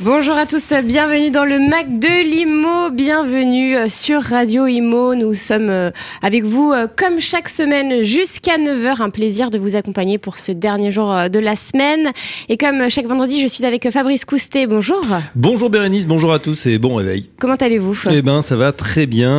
Bonjour à tous, bienvenue dans le Mac de l'Imo, bienvenue euh, sur Radio Imo. Nous sommes euh, avec vous euh, comme chaque semaine jusqu'à 9h. Un plaisir de vous accompagner pour ce dernier jour de la semaine. Et comme chaque vendredi, je suis avec Fabrice Coustet. Bonjour. Bonjour Bérénice, bonjour à tous et bon réveil. Comment allez-vous Eh ben ça va très bien.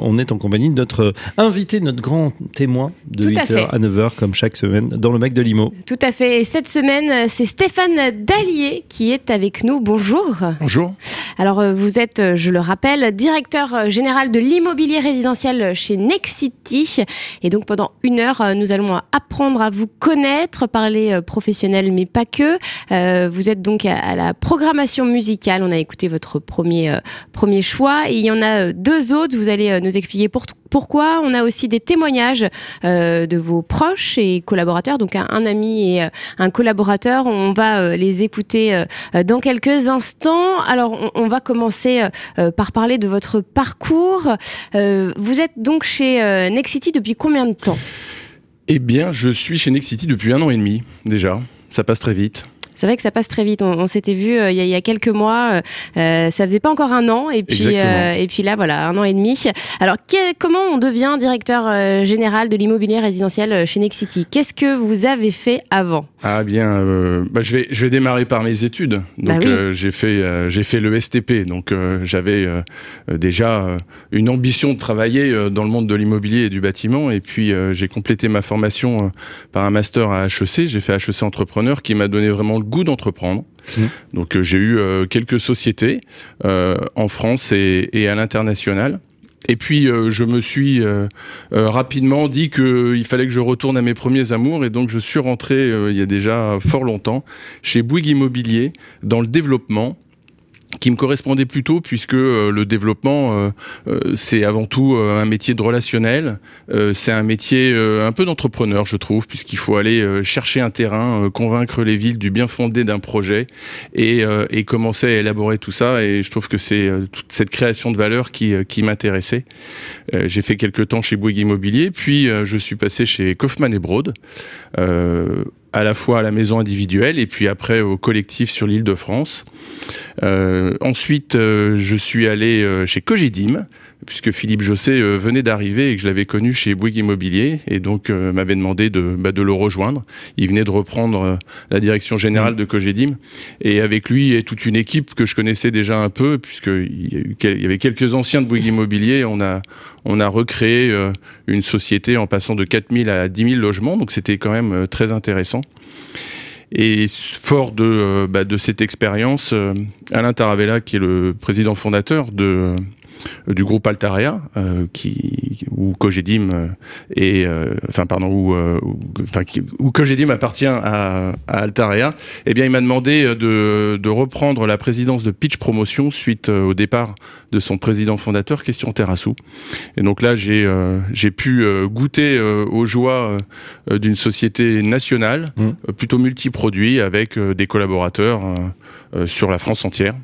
on est en compagnie de notre invité, notre grand témoin de 8h à, 9h comme chaque semaine dans le Mac de l'Imo. Tout à fait. Et cette semaine, c'est Stéphane Dallier qui est avec nous bonjour. Bonjour. Alors euh, vous êtes, euh, je le rappelle, directeur euh, général de l'immobilier résidentiel chez Nexity. Et donc pendant une heure, nous allons apprendre à vous connaître, parler professionnel mais pas que. vous êtes donc à, la programmation musicale. On a écouté votre premier, premier choix. Et il y en a deux autres. Vous allez nous expliquer pourquoi. On a aussi des témoignages de vos proches et collaborateurs. Donc un, un ami et un collaborateur. On va les écouter dans quelques instants. Alors, on, va commencer euh, par parler de votre parcours. Euh, vous êtes donc chez euh, Nexity depuis combien de temps? Eh bien, je suis chez Nexity depuis un an et demi déjà. Ça passe très vite. C'est vrai que ça passe très vite. On, s'était vu il, y a, quelques mois. ça faisait pas encore un an, et puis et puis là voilà un an et demi. Alors comment on devient directeur général de l'immobilier résidentiel chez Nexity Qu'est-ce que vous avez fait avant? Ah bien, euh, bah, je vais je vais démarrer par mes études. Bah donc euh, j'ai fait euh, j'ai fait le STP. Donc j'avais déjà une ambition de travailler dans le monde de l'immobilier et du bâtiment. Et puis j'ai complété ma formation par un master à HEC. J'ai fait HEC entrepreneur qui m'a donné vraiment le goût d'entreprendre. Mmh. Donc j'ai eu quelques sociétés en France et, et à l'international. Et puis euh, je me suis euh, euh, rapidement dit qu'il fallait que je retourne à mes premiers amours et donc je suis rentré il y a déjà fort longtemps chez Bouygues Immobilier dans le développement qui me correspondait plutôt puisque euh, le développement euh, euh, c'est avant tout un métier de relationnel, c'est un métier un peu d'entrepreneur je trouve puisqu'il faut aller chercher un terrain, convaincre les villes du bien fondé d'un projet et, commencer à élaborer tout ça et je trouve que c'est toute cette création de valeur qui m'intéressait. J'ai fait quelques temps chez Bouygues Immobilier puis je suis passé chez Kaufmann et Broad à la fois à la maison individuelle et puis après au collectif sur l'île de France. Euh, ensuite, euh, je suis allé euh, chez Cogidim, puisque Philippe Josset euh, venait d'arriver et que je l'avais connu chez Bouygues Immobilier et donc euh, m'avait demandé de, bah, de le rejoindre. Il venait de reprendre euh, la direction générale de Cogedim et avec lui et toute une équipe que je connaissais déjà un peu puisqu'il y, y avait quelques anciens de Bouygues Immobilier. On a, recréé une société en passant de 4000 à 10 000 logements, donc c'était quand même très intéressant. Et fort de, bah, de cette expérience, Alain Taravella, qui est le président fondateur de du groupe Altaria, euh, qui où Cogedim euh, et enfin pardon où, enfin où Cogedim appartient à, à Altaria, eh bien il m'a demandé de, de reprendre la présidence de Pitch Promotion suite au départ de son président fondateur Question Terrassou. Et donc là j'ai j'ai pu goûter aux joies d'une société nationale, mmh. plutôt multiproduit avec des collaborateurs sur la France entière.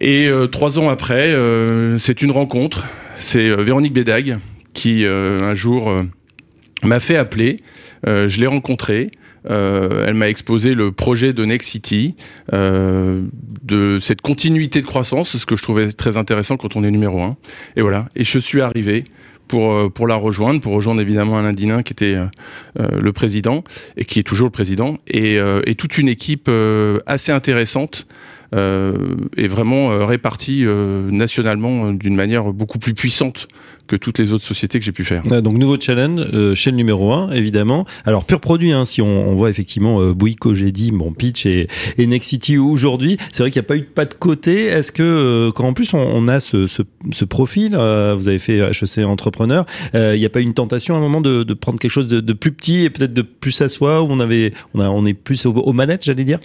Et euh, trois ans après, euh, c'est une rencontre. C'est euh, Véronique Bédag qui un jour m'a fait appeler. je l'ai rencontrée. elle m'a exposé le projet de Next City, de cette continuité de croissance, ce que je trouvais très intéressant quand on est numéro un. Et voilà. Et je suis arrivé pour, pour la rejoindre, pour rejoindre évidemment Alain Dinin qui était le président et qui est toujours le président, et, toute une équipe assez intéressante est vraiment euh, réparti euh, nationalement d'une manière beaucoup plus puissante que toutes les autres sociétés que j'ai pu faire. Donc nouveau challenge, euh, chaîne numéro 1 évidemment. Alors pur produit, hein, si on, on, voit effectivement euh, j'ai dit, bon Pitch et, et Nexity aujourd'hui, c'est vrai qu'il n'y a pas eu de pas de côté. Est-ce que quand en plus on, on a ce, ce, ce profil, vous avez fait HEC entrepreneur, il n'y a pas eu une tentation à un moment de, de prendre quelque chose de, de plus petit et peut-être de plus à soi où on avait, on, a, on est plus aux, manettes, j'allais dire?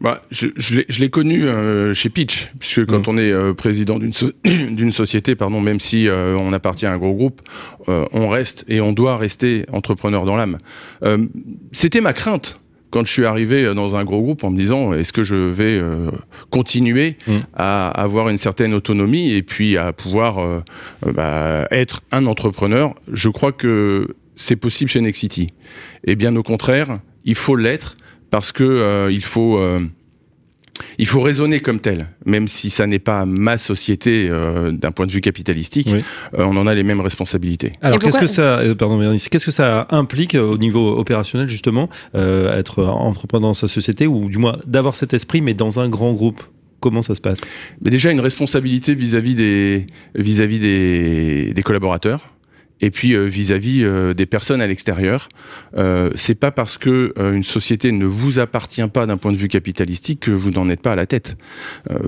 Bah, je, je l'ai connu chez Pitch, puisque quand mmh. on est président d'une d'une société, pardon, même si on appartient un gros groupe, euh, on reste et on doit rester entrepreneur dans l'âme. Euh, c'était ma crainte quand je suis arrivé dans un gros groupe en me disant est-ce que je vais continuer Mm. à avoir une certaine autonomie et puis à pouvoir euh, euh, bah, être un entrepreneur? Je crois que c'est possible chez Nexity. Et bien au contraire, il faut l'être parce que euh, il faut euh, il faut raisonner comme tel, même si ça n'est pas ma société euh, d'un point de vue capitalistique, Oui. euh, on en a les mêmes responsabilités. Alors Et qu'est-ce pourquoi- que ça, euh, pardon qu'est-ce que ça implique euh, au niveau opérationnel justement, euh, être entrepreneur dans sa société ou du moins d'avoir cet esprit mais dans un grand groupe? Comment ça se passe? Mais déjà une responsabilité vis-à-vis des vis-à-vis des, des collaborateurs et puis euh, vis-à-vis euh, des personnes à l'extérieur. Euh, c'est pas parce que euh, une société ne vous appartient pas d'un point de vue capitalistique que vous n'en êtes pas à la tête. Euh,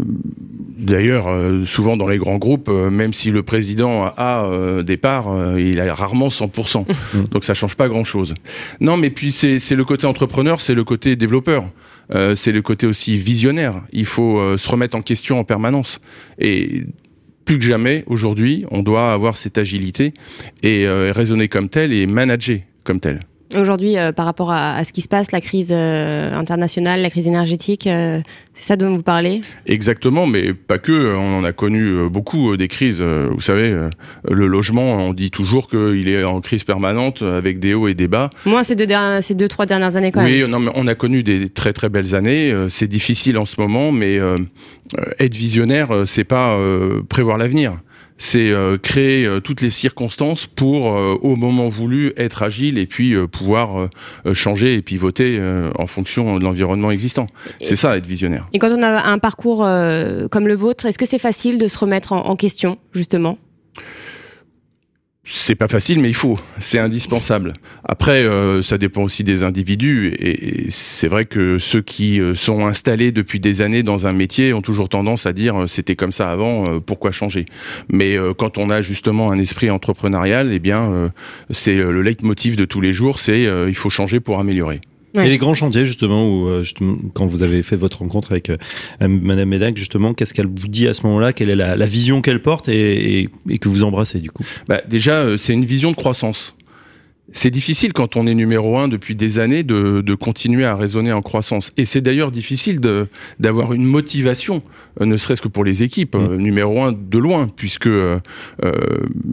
D'ailleurs, euh, souvent dans les grands groupes, euh, même si le président a euh, des parts, euh, il a rarement 100%. Donc ça change pas grand-chose. Non, mais puis c'est c'est le côté entrepreneur, c'est le côté développeur. Euh, c'est le côté aussi visionnaire. Il faut euh, se remettre en question en permanence. Et plus que jamais, aujourd'hui, on doit avoir cette agilité et euh, raisonner comme tel et manager comme tel. Aujourd'hui, euh, par rapport à, à ce qui se passe, la crise euh, internationale, la crise énergétique, euh, c'est ça dont vous parlez? Exactement, mais pas que. On en a connu beaucoup des crises. Vous savez, le logement, on dit toujours qu'il est en crise permanente avec des hauts et des bas. Moins ces deux, ces deux, trois dernières années quand même. Oui, non, mais on a connu des très très belles années. C'est difficile en ce moment, mais être visionnaire, c'est pas prévoir l'avenir. C'est euh, créer euh, toutes les circonstances pour, euh, au moment voulu, être agile et puis pouvoir changer et pivoter en fonction de l'environnement existant. C'est ça, être visionnaire. Et quand on a un parcours comme le vôtre, est-ce que c'est facile de se remettre en, en question, justement? C'est pas facile, mais il faut. C'est indispensable. Après, euh, ça dépend aussi des individus. Et, c'est vrai que ceux qui euh, sont installés depuis des années dans un métier ont toujours tendance à dire euh, c'était comme ça avant, pourquoi changer? Mais quand on a justement un esprit entrepreneurial, eh bien, c'est le leitmotiv de tous les jours, c'est il faut changer pour améliorer. Ouais. Et les grands chantiers justement où euh, justement, quand vous avez fait votre rencontre avec euh, Madame Médac justement, qu'est-ce qu'elle vous dit à ce moment-là? Quelle est la, la vision qu'elle porte et, et- et que vous embrassez du coup? Bah, déjà, euh, c'est une vision de croissance. C'est difficile quand on est numéro un depuis des années de, de continuer à raisonner en croissance. Et c'est d'ailleurs difficile de- d'avoir une motivation, euh, ne serait-ce que pour les équipes, euh, numéro un de loin, puisque euh, euh,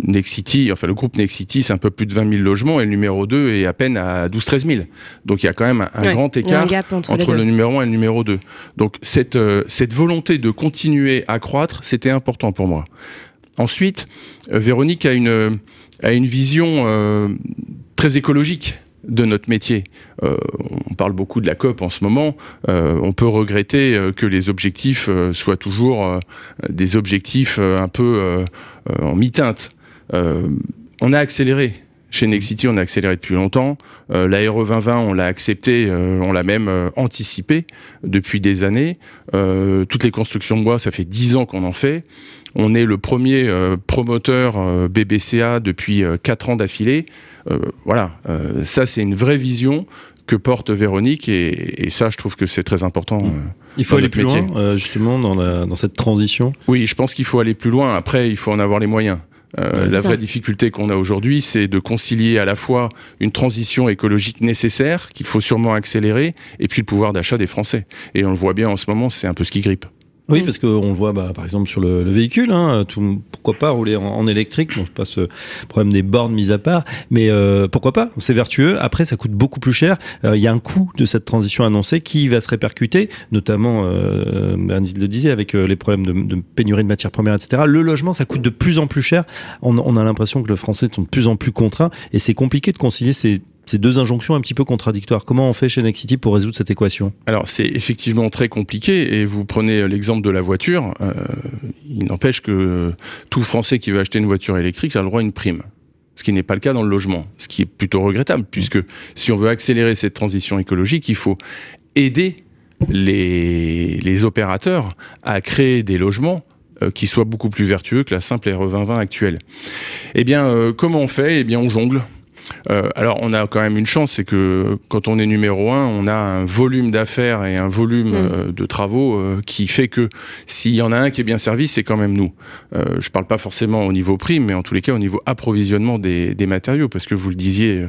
Nexity, enfin le groupe Nexity, c'est un peu plus de 20 000 logements et le numéro 2 est à peine à 12-13 000. Donc il y a quand même un, Ouais, grand un écart entre, le numéro 1 et le numéro 2. Donc cette, euh, cette volonté de continuer à croître, c'était important pour moi. Ensuite, euh, Véronique a une, a une vision euh, très écologique de notre métier. Euh, on parle beaucoup de la COP en ce moment. Euh, on peut regretter euh, que les objectifs soient toujours des objectifs un peu en mi-teinte. On a accéléré. Chez Nexity, on a accéléré depuis longtemps. La RE 2020, on l'a accepté, on l'a même anticipé depuis des années. Toutes les constructions de bois, ça fait dix ans qu'on en fait. On est le premier euh, promoteur euh, BBCA depuis euh, quatre ans d'affilée. Euh, voilà, euh, ça c'est une vraie vision que porte Véronique et, et ça, je trouve que c'est très important. euh. Il faut aller plus loin euh, justement dans, la- dans cette transition. Oui, je pense qu'il faut aller plus loin. Après, il faut en avoir les moyens. Euh, la vraie difficulté qu'on a aujourd'hui, c'est de concilier à la fois une transition écologique nécessaire, qu'il faut sûrement accélérer, et puis le pouvoir d'achat des Français. Et on le voit bien en ce moment, c'est un peu ce qui grippe. Oui, Mm. parce qu'on le voit bah, par exemple sur le, le véhicule, hein, tout, pourquoi pas rouler en, en électrique? Bon, je passe le problème des bornes mis à part, mais euh, pourquoi pas? C'est vertueux. Après, ça coûte beaucoup plus cher. Euh, Il y a un coût de cette transition annoncée qui va se répercuter, notamment, euh, Bernice le disait, avec euh, les problèmes de, de pénurie de matières premières, etc. Le logement, ça coûte de plus en plus cher. On, on a l'impression que les Français sont de plus en plus contraints et c'est compliqué de concilier ces, ces deux injonctions un petit peu contradictoires. Comment on fait chez Nexity pour résoudre cette équation? Alors c'est effectivement très compliqué et vous prenez l'exemple de la voiture. euh, il n'empêche que euh, tout Français qui veut acheter une voiture électrique a le droit à une prime. Ce qui n'est pas le cas dans le logement, ce qui est plutôt regrettable, puisque si on veut accélérer cette transition écologique, il faut aider les, opérateurs à créer des logements euh, qui soient beaucoup plus vertueux que la simple RE 2020 actuelle. Eh bien, euh, comment on fait? Eh bien, on jongle. Euh, alors, on a quand même une chance, c'est que quand on est numéro un, on a un volume d'affaires et un volume Mm. euh, de travaux euh, qui fait que s'il y en a un qui est bien servi, c'est quand même nous. Euh, je parle pas forcément au niveau prix, mais en tous les cas au niveau approvisionnement des, des matériaux, parce que vous le disiez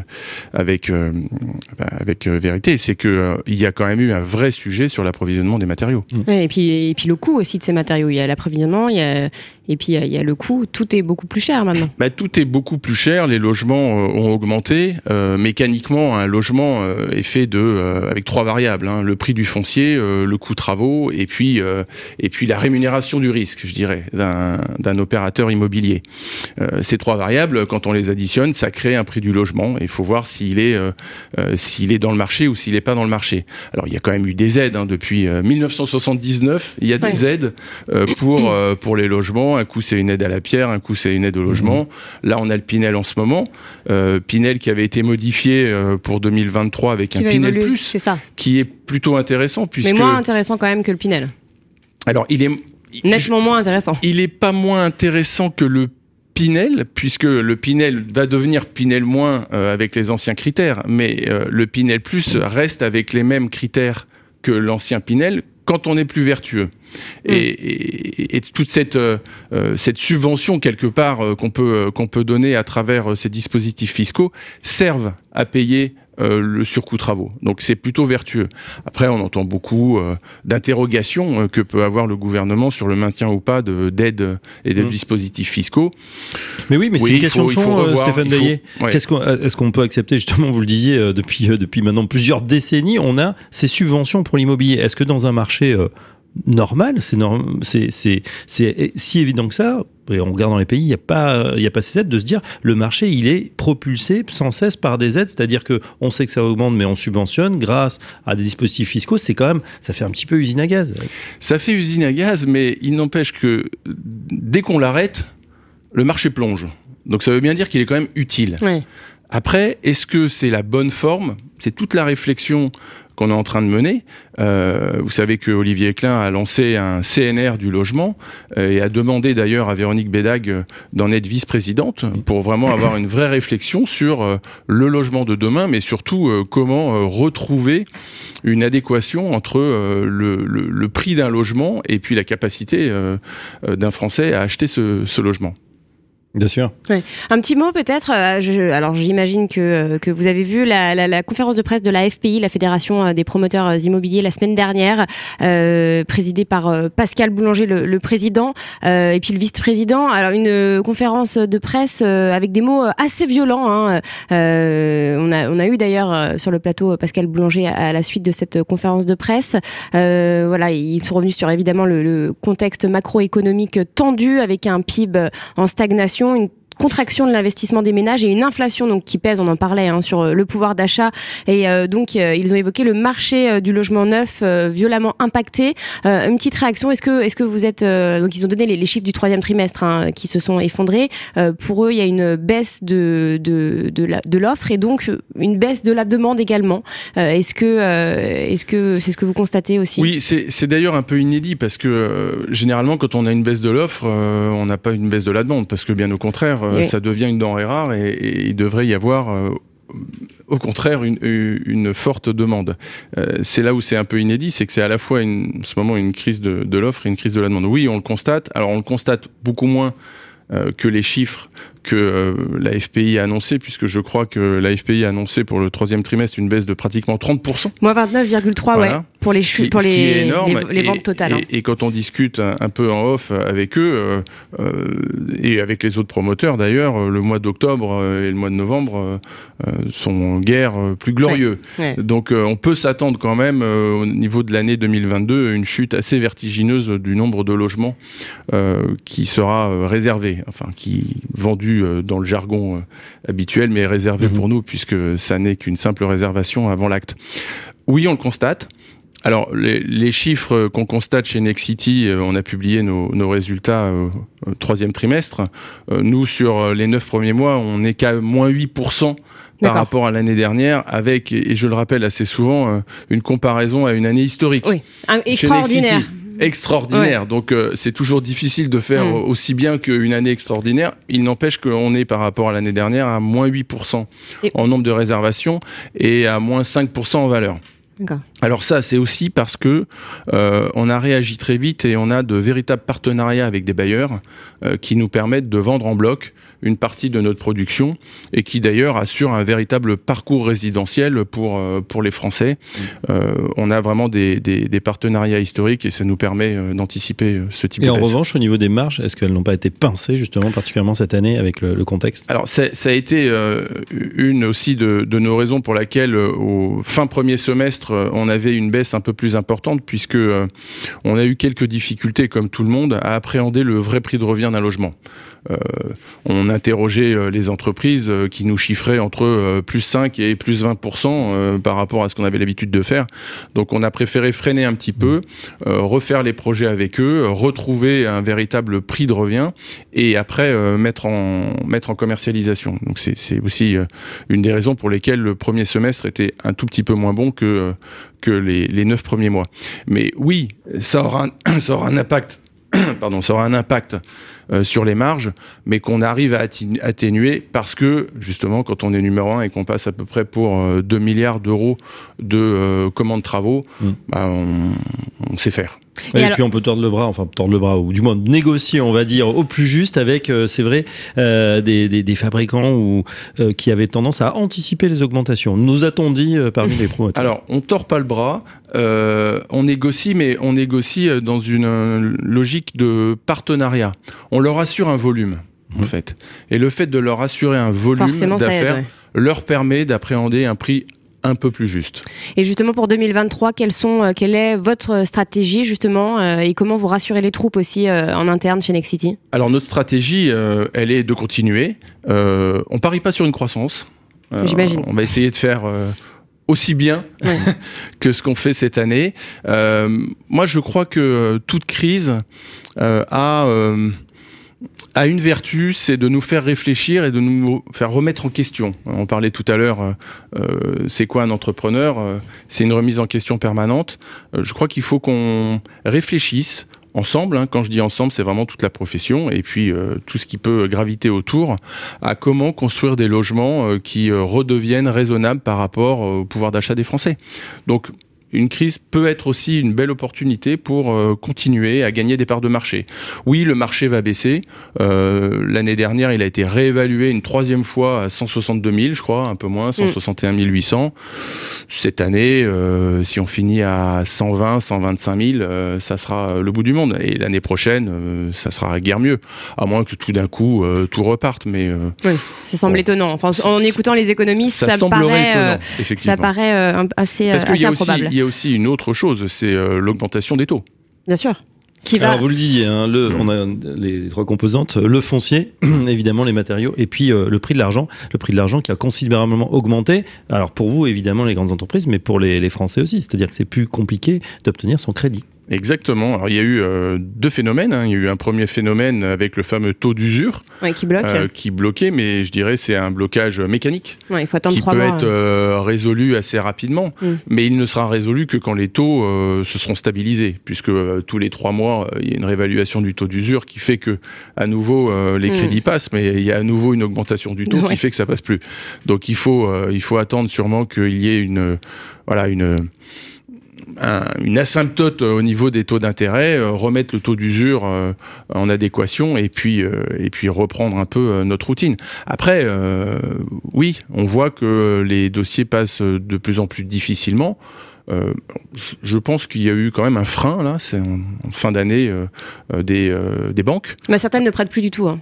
avec bah, avec vérité, c'est que il y a quand même eu un vrai sujet sur l'approvisionnement des matériaux. Ouais, et puis et puis le coût aussi de ces matériaux. Il y a l'approvisionnement, il y a et puis il y a, il y a le coût. Tout est beaucoup plus cher maintenant. Bah, tout est beaucoup plus cher, les logements euh, ont augmenté. Euh, mécaniquement, un logement euh, est fait de euh, avec trois variables hein. le prix du foncier, euh, le coût travaux et puis euh, et puis la rémunération du risque, je dirais, d'un opérateur immobilier. Euh, ces trois variables, quand on les additionne, ça crée un prix du logement. Il faut voir s'il est euh, euh, s'il est dans le marché ou s'il n'est pas dans le marché. Alors il y a quand même eu des aides hein, depuis euh, 1979. Il y a des Ouais. aides euh, pour euh, pour les logements. Un coup c'est une aide à la pierre, un coup c'est une aide au logement. Là on a le Pinel en ce moment. Euh, Pinel qui avait été modifié euh, pour 2023 avec Qui un Pinel évoluer, Plus, ça. qui est plutôt intéressant puisque Mais moins intéressant quand même que le Pinel. alors il est Nettement moins intéressant. il est pas moins intéressant que le Pinel, puisque le Pinel va devenir Pinel moins euh, avec les anciens critères, mais euh, le Pinel plus reste avec les mêmes critères que l'ancien Pinel quand on est plus vertueux. Et, et- et toute cette, euh, euh, cette subvention quelque part euh, qu'on peut, euh, qu'on peut donner à travers ces dispositifs fiscaux servent à payer euh, le surcoût travaux. Donc c'est plutôt vertueux. Après, on entend beaucoup euh, d'interrogations euh, que peut avoir le gouvernement sur le maintien ou pas de- d'aides et de Mm. dispositifs fiscaux. Mais oui, mais c'est une question de fond, Stéphane qu'on, euh, est-ce qu'on peut accepter justement, vous le disiez depuis depuis maintenant plusieurs décennies, on a ces subventions pour l'immobilier. Est-ce que dans un marché normal, c'est norm- c'est c'est c'est si évident que ça et on regarde dans les pays, il n'y a pas il y a pas ces aides de se dire le marché il est propulsé sans cesse par des aides, c'est-à-dire que on sait que ça augmente mais on subventionne grâce à des dispositifs fiscaux, c'est quand même ça fait un petit peu usine à gaz. Ça fait usine à gaz, mais il n'empêche que dès qu'on l'arrête, le marché plonge. Donc ça veut bien dire qu'il est quand même utile. Après, est-ce que c'est la bonne forme? C'est toute la réflexion qu'on est en train de mener. Euh, vous savez que Olivier Klein a lancé un CNR du logement euh, et a demandé d'ailleurs à Véronique Bédag euh, d'en être vice-présidente pour vraiment avoir une vraie réflexion sur euh, le logement de demain, mais surtout comment retrouver une adéquation entre le, prix d'un logement et puis la capacité d'un Français à acheter ce logement. Bien sûr. Un petit mot peut-être. euh, alors j'imagine que, euh, que vous avez vu la, conférence de presse de la FPI, la Fédération euh, des promoteurs immobiliers, la semaine dernière, présidée par Pascal Boulanger, le, président, et puis le vice-président. Alors une conférence de presse avec des mots assez violents. hein. On, a, on a eu d'ailleurs sur le plateau Pascal Boulanger à, la suite de cette conférence de presse. Voilà, ils sont revenus sur évidemment le contexte macroéconomique tendu avec un PIB en stagnation, une contraction de l'investissement des ménages et une inflation donc qui pèse, on en parlait, hein, sur euh, le pouvoir d'achat. Et euh, donc euh, ils ont évoqué le marché euh, du logement neuf violemment impacté. Une petite réaction, est-ce que est-ce que vous êtes donc ils ont donné les, chiffres du troisième trimestre hein, qui se sont effondrés. Pour eux, il y a une baisse de de de l'offre et donc une baisse de la demande également. Est-ce que est-ce que c'est ce que vous constatez aussi? Oui, c'est d'ailleurs un peu inédit parce que généralement, quand on a une baisse de l'offre, on n'a pas une baisse de la demande parce que bien au contraire, Oui. ça devient une denrée rare et, et il devrait y avoir. euh, au contraire, une, une forte demande. Euh, c'est là où c'est un peu inédit, c'est que c'est à la fois une, en ce moment une crise de, de l'offre et une crise de la demande. Oui, on le constate. Alors on le constate beaucoup moins euh, que les chiffres que euh, la FPI a annoncé, puisque je crois que la FPI a annoncé pour le troisième trimestre une baisse de pratiquement 30%. Moins 29,3 Voilà. ouais pour les Ce chu- qui- pour les, les, Et- ventes totales. Et, hein. et quand on discute un, un peu en off avec eux, euh, euh, et avec les autres promoteurs d'ailleurs, euh, le mois d'octobre et le mois de novembre euh, sont guère plus glorieux. Ouais. Donc on peut s'attendre quand même au niveau de l'année 2022 à une chute assez vertigineuse du nombre de logements qui sera réservé, enfin qui vendu euh, dans le jargon euh, habituel, mais réservé Mhm. pour nous puisque ça n'est qu'une simple réservation avant l'acte. Oui, on le constate. Alors, les, les chiffres qu'on constate chez Nexity, euh, on a publié nos, nos résultats euh, au troisième trimestre. Euh, nous, sur euh, les neuf premiers mois, on n'est qu'à moins 8% par rapport à l'année dernière, avec, et je le rappelle assez souvent, euh, une comparaison à une année historique. Oui, un- extraordinaire. Nexity, extraordinaire. Donc c'est toujours difficile de faire mm. aussi bien qu'une année extraordinaire. Il n'empêche qu'on est par rapport à l'année dernière à moins 8% en nombre de réservations et à moins 5% en valeur. Alors ça, c'est aussi parce que euh, on a réagi très vite et on a de véritables partenariats avec des bailleurs euh, qui nous permettent de vendre en bloc une partie de notre production et qui d'ailleurs assure un véritable parcours résidentiel pour euh, pour les Français. Mmh. on a vraiment des, des, partenariats historiques et ça nous permet d'anticiper ce type et de. Et en revanche, au niveau des marges, est-ce qu'elles n'ont pas été pincées justement, particulièrement cette année avec le, contexte? Alors ça a été une aussi de, de nos raisons pour laquelle au fin premier semestre on avait une baisse un peu plus importante puisque euh, on a eu quelques difficultés, comme tout le monde, à appréhender le vrai prix de revient d'un logement. Euh, on interrogeait euh, les entreprises euh, qui nous chiffraient entre plus 5 et plus 20% par rapport à ce qu'on avait l'habitude de faire. Donc on a préféré freiner un petit peu, refaire les projets avec eux, retrouver un véritable prix de revient et après mettre en mettre en commercialisation. Donc c'est aussi une des raisons pour lesquelles le premier semestre était un tout petit peu moins bon que que les, les 9 premiers mois. Mais oui, ça aura ça aura un impact pardon, ça aura un impact sur les marges, mais qu'on arrive à atténuer parce que justement, quand on est numéro un et qu'on passe à peu près pour 2 euh, milliards d'euros de euh, commandes travaux, mm. bah, on, sait faire. Et, puis on peut tordre le bras, enfin tordre le bras, ou du moins négocier, on va dire, au plus juste avec, c'est vrai, des, fabricants ou, qui avaient tendance à anticiper les augmentations. Nous a-t-on dit parmi les promoteurs Alors, on tord pas le bras, on négocie, mais on négocie dans une logique de partenariat on leur assure un volume, en mhm. fait. Et le fait de leur assurer un volume d'affaires leur permet d'appréhender un prix un peu plus juste. Et justement pour 2023, quelles sont, euh, quelle est votre stratégie justement euh, et comment vous rassurez les troupes aussi euh, en interne chez Nexity Alors notre stratégie, elle est de continuer. on parie pas sur une croissance. J'imagine. On va essayer de faire aussi bien que ce qu'on fait cette année. moi, je crois que toute crise a a une vertu, c'est de nous faire réfléchir et de nous faire remettre en question. On parlait tout à l'heure, euh, euh, c'est quoi un entrepreneur euh, C'est une remise en question permanente. je crois qu'il faut qu'on réfléchisse ensemble. Hein. Quand je dis ensemble, c'est vraiment toute la profession et puis tout ce qui peut graviter autour à comment construire des logements qui redeviennent raisonnables par rapport au pouvoir d'achat des Français. Donc une crise peut être aussi une belle opportunité pour euh, continuer à gagner des parts de marché. Oui, le marché va baisser. Euh, l'année dernière, il a été réévalué une troisième fois à 162 000, je crois, un peu moins, 161 800. Cette année, euh, si on finit à 120, 125 000, ça sera le bout du monde. Et l'année prochaine, ça sera guère mieux, à moins que tout d'un coup tout reparte. Mais oui, ça semble étonnant. Enfin, en écoutant les économistes, ça, paraît, ça paraît assez, assez improbable y a aussi une autre chose, c'est euh, l'augmentation des taux. Bien sûr. Qui va... Alors vous le disiez, hein, le, on a les trois composantes le foncier, évidemment les matériaux, et puis euh, le prix de l'argent, le prix de l'argent qui a considérablement augmenté. Alors pour vous évidemment les grandes entreprises, mais pour les, les Français aussi, c'est-à-dire que c'est plus compliqué d'obtenir son crédit. Exactement. Alors il y a eu euh, deux phénomènes. Hein. Il y a eu un premier phénomène avec le fameux taux d'usure qui bloque, euh, qui bloquait, mais je dirais c'est un blocage mécanique il faut attendre qui peut être euh, résolu assez rapidement, mm. mais il ne sera résolu que quand les taux se seront stabilisés, puisque tous les trois mois il y a une réévaluation du taux d'usure qui fait que à nouveau les mm. crédits passent, mais il y a à nouveau une augmentation du taux qui fait que ça passe plus. Donc il faut il faut attendre sûrement qu'il y ait une voilà une une asymptote au niveau des taux d'intérêt, euh, remettre le taux d'usure euh, en adéquation et puis euh, et puis reprendre un peu notre routine. Après, oui, on voit que les dossiers passent de plus en plus difficilement. je pense qu'il y a eu quand même un frein là, c'est en, fin d'année des, des banques. Certaines ne prêtent plus du tout. Hein.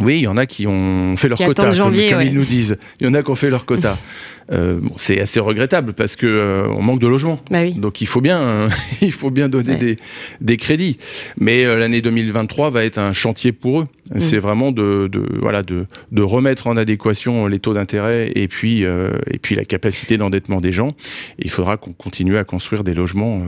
Oui, il y en a qui ont fait leur quota, comme, ils nous disent. Il y en a qui ont fait leur quota. Euh, c'est assez regrettable parce que euh, on manque de logements. Bah Donc il faut bien, il faut bien donner des, des, crédits. Mais euh, l'année 2023 va être un chantier pour eux. Mm. C'est vraiment de, de, voilà de, de, remettre en adéquation les taux d'intérêt et puis et puis la capacité d'endettement des gens. Et il faudra qu'on continue à construire des logements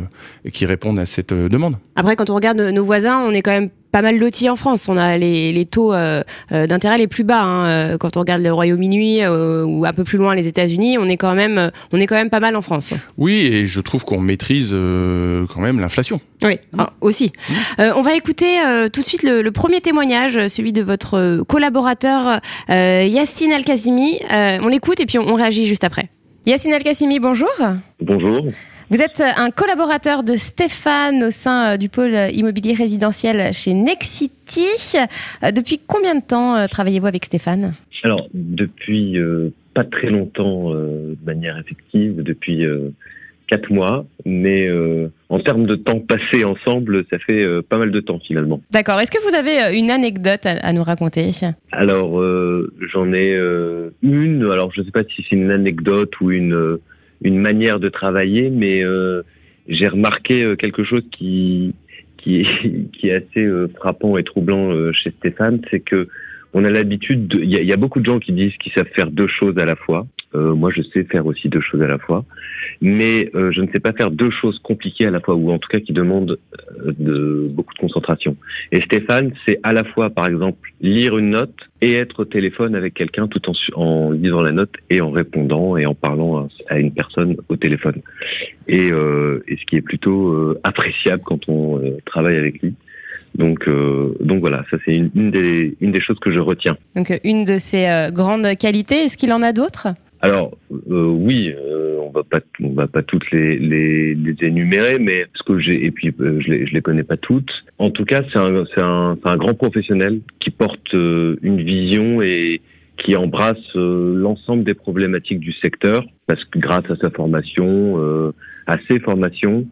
qui répondent à cette demande. Après, quand on regarde nos voisins, on est quand même pas mal loti en France. On a les, les taux euh, euh, d'intérêt les plus bas. Hein. Quand on regarde le Royaume-Uni ou un peu plus loin les États-Unis, on est quand même, on est quand même pas mal en France. Oui, et je trouve qu'on maîtrise quand même l'inflation. Oui, ah, aussi. on va écouter tout de suite le, le, premier témoignage, celui de votre collaborateur Yacine Al Kazimi. on l'écoute et puis on, on réagit juste après. Yacine Al Kassimi, bonjour. Bonjour. Vous êtes un collaborateur de Stéphane au sein euh, du pôle immobilier résidentiel chez Nexity. Euh, depuis combien de temps euh, travaillez-vous avec Stéphane? Alors, depuis pas très longtemps de manière effective, depuis quatre mois, mais en termes de temps passé ensemble, ça fait pas mal de temps finalement. D'accord. Est-ce que vous avez une anecdote à, nous raconter? Alors, j'en ai une. Alors, je ne sais pas si c'est une anecdote ou une une manière de travailler, mais euh, j'ai remarqué euh, quelque chose qui qui est, assez euh, frappant et troublant chez Stéphane, c'est que on a l'habitude, il y, y, a beaucoup de gens qui disent qu'ils savent faire deux choses à la fois. Euh, moi, je sais faire aussi deux choses à la fois, mais euh, je ne sais pas faire deux choses compliquées à la fois, ou en tout cas qui demandent euh, beaucoup de concentration. Et Stéphane, c'est à la fois, par exemple, lire une note et être au téléphone avec quelqu'un tout en, lisant la note et en répondant et en parlant à, une personne au téléphone. Et, ce qui est plutôt appréciable quand on travaille avec lui. Donc, donc voilà, ça c'est une, des, choses que je retiens. Donc une de ses grandes qualités. Est-ce qu'il en a d'autres? Alors euh, oui, on va pas, on va pas toutes les, les, les énumérer, mais ce que j'ai et puis je les, je les connais pas toutes. En tout cas, c'est un, c'est un, un grand professionnel qui porte une vision et qui embrasse l'ensemble des problématiques du secteur, parce que grâce à sa formation, à ses formations,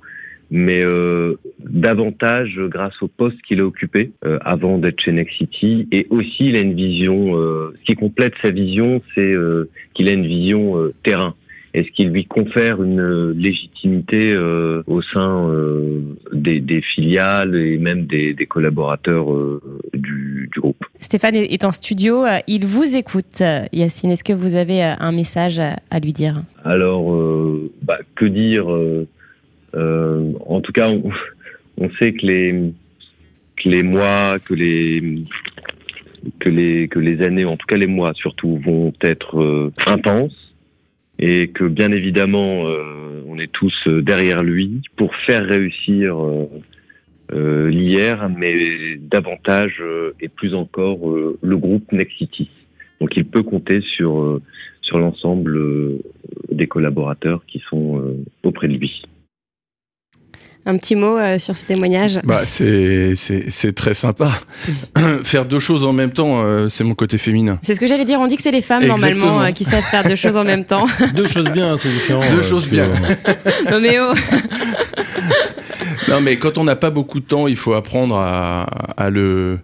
mais euh, davantage grâce au poste qu'il a occupé euh, avant d'être chez Next City. Et aussi, il a une vision, euh, ce qui complète sa vision, c'est euh, qu'il a une vision euh, terrain. Et ce qui lui confère une légitimité au sein des, des, filiales et même des, des collaborateurs du, du, groupe. Stéphane est en studio, il vous écoute. Yacine, est-ce que vous avez un message à lui dire? Alors, bah, que dire euh, en tout cas, on, sait que les, mois, que les, années, en tout cas les mois surtout, vont être euh, intenses et que bien évidemment, euh, on est tous derrière lui pour faire réussir l'hier, mais davantage et plus encore le groupe Nexity. Donc il peut compter sur, sur l'ensemble des collaborateurs qui sont auprès de lui. Un petit mot euh, sur ce témoignage bah, C'est très sympa. faire deux choses en même temps, euh, c'est mon côté féminin. C'est ce que j'allais dire. On dit que c'est les femmes, normalement, euh, qui savent faire deux choses en même temps. deux choses bien, c'est différent. Deux choses bien. non, mais oh non, mais quand on n'a pas beaucoup de temps, il faut apprendre à, à le,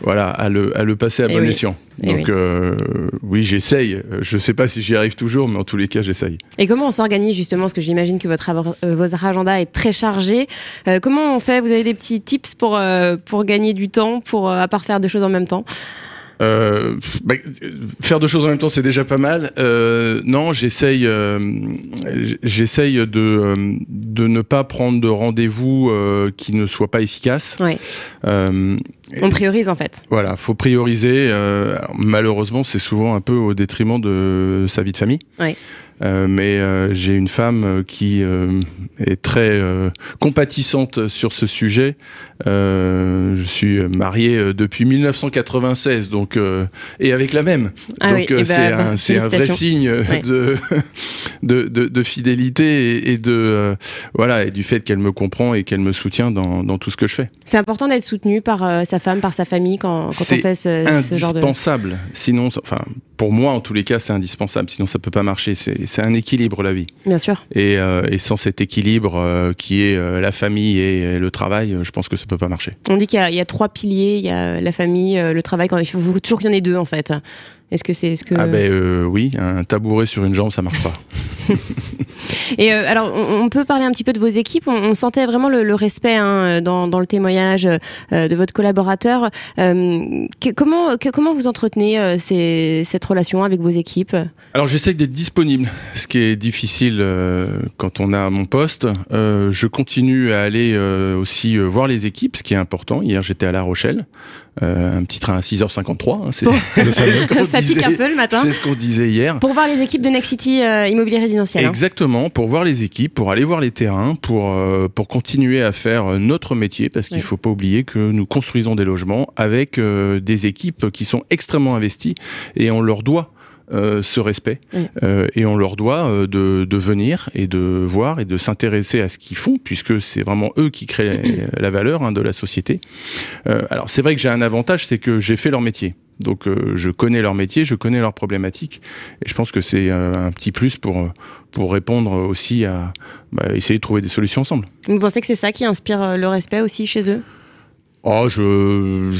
voilà, à le, à le passer à eh bon escient. Eh Donc oui, euh, oui j'essaye. Je ne sais pas si j'y arrive toujours, mais en tous les cas, j'essaye. Et comment on s'organise justement Parce que j'imagine que votre, euh, votre agenda est très chargé. Euh, comment on fait? Vous avez des petits tips pour, euh, pour gagner du temps, pour à part faire deux choses en même temps? Euh, bah, faire deux choses en même temps, c'est déjà pas mal. Euh, non, j'essaye, euh, j'essaye de de ne pas prendre de rendez-vous qui ne soient pas efficaces. Oui. On priorise en fait. Voilà, faut prioriser. malheureusement, c'est souvent un peu au détriment de sa vie de famille. Oui. Euh, mais euh, j'ai une femme euh, qui est très compatissante sur ce sujet. je suis marié depuis 1996, donc et avec la même. Ah donc oui, c'est bah, un, un, vrai signe ouais. de, de, de, de, fidélité et, et, de voilà et du fait qu'elle me comprend et qu'elle me soutient dans, dans, tout ce que je fais. C'est important d'être soutenu par sa femme, par sa famille quand, quand on fait ce, ce genre de. Indispensable. Sinon, enfin pour moi en tous les cas, c'est indispensable. Sinon, ça peut pas marcher. C'est un équilibre la vie. Bien sûr. Et, euh, et sans cet équilibre euh, qui est euh, la famille et le travail, je pense que ça peut pas marcher. On dit qu'il y, y, a trois piliers. Il y a la famille, le travail. Quand il faut toujours qu'il y en ait deux en fait. Est-ce que c'est ce que Ah ben oui, un tabouret sur une jambe, ça marche pas. Et euh, alors, on, peut parler un petit peu de vos équipes. On, sentait vraiment le, respect hein, dans, dans, le témoignage euh, de votre collaborateur. Euh, comment, comment vous entretenez ces, cette relation avec vos équipes? Alors, j'essaie d'être disponible, ce qui est difficile quand on a mon poste. je continue à aller aussi voir les équipes, ce qui est important. Hier, j'étais à La Rochelle. Un petit train à 6h53. Hein, c'est, ça pique un peu le matin. C'est ce qu'on disait hier. Pour voir les équipes de Next City Immobilier Résidentiel. Hein. Exactement, pour voir les équipes, pour aller voir les terrains, pour, euh, pour continuer à faire euh, notre métier, parce qu'il ne faut pas oublier que nous construisons des logements avec euh, des équipes qui sont extrêmement investies et on leur doit ce respect et on leur doit de, de, venir et de voir et de s'intéresser à ce qu'ils font puisque c'est vraiment eux qui créent la valeur hein, de la société. alors c'est vrai que j'ai un avantage, c'est que j'ai fait leur métier. Donc je connais leur métier, je connais leurs problématiques et je pense que c'est un petit plus pour pour répondre aussi à bah, essayer de trouver des solutions ensemble. Vous pensez que c'est ça qui inspire euh, le respect aussi chez eux? Oh, je,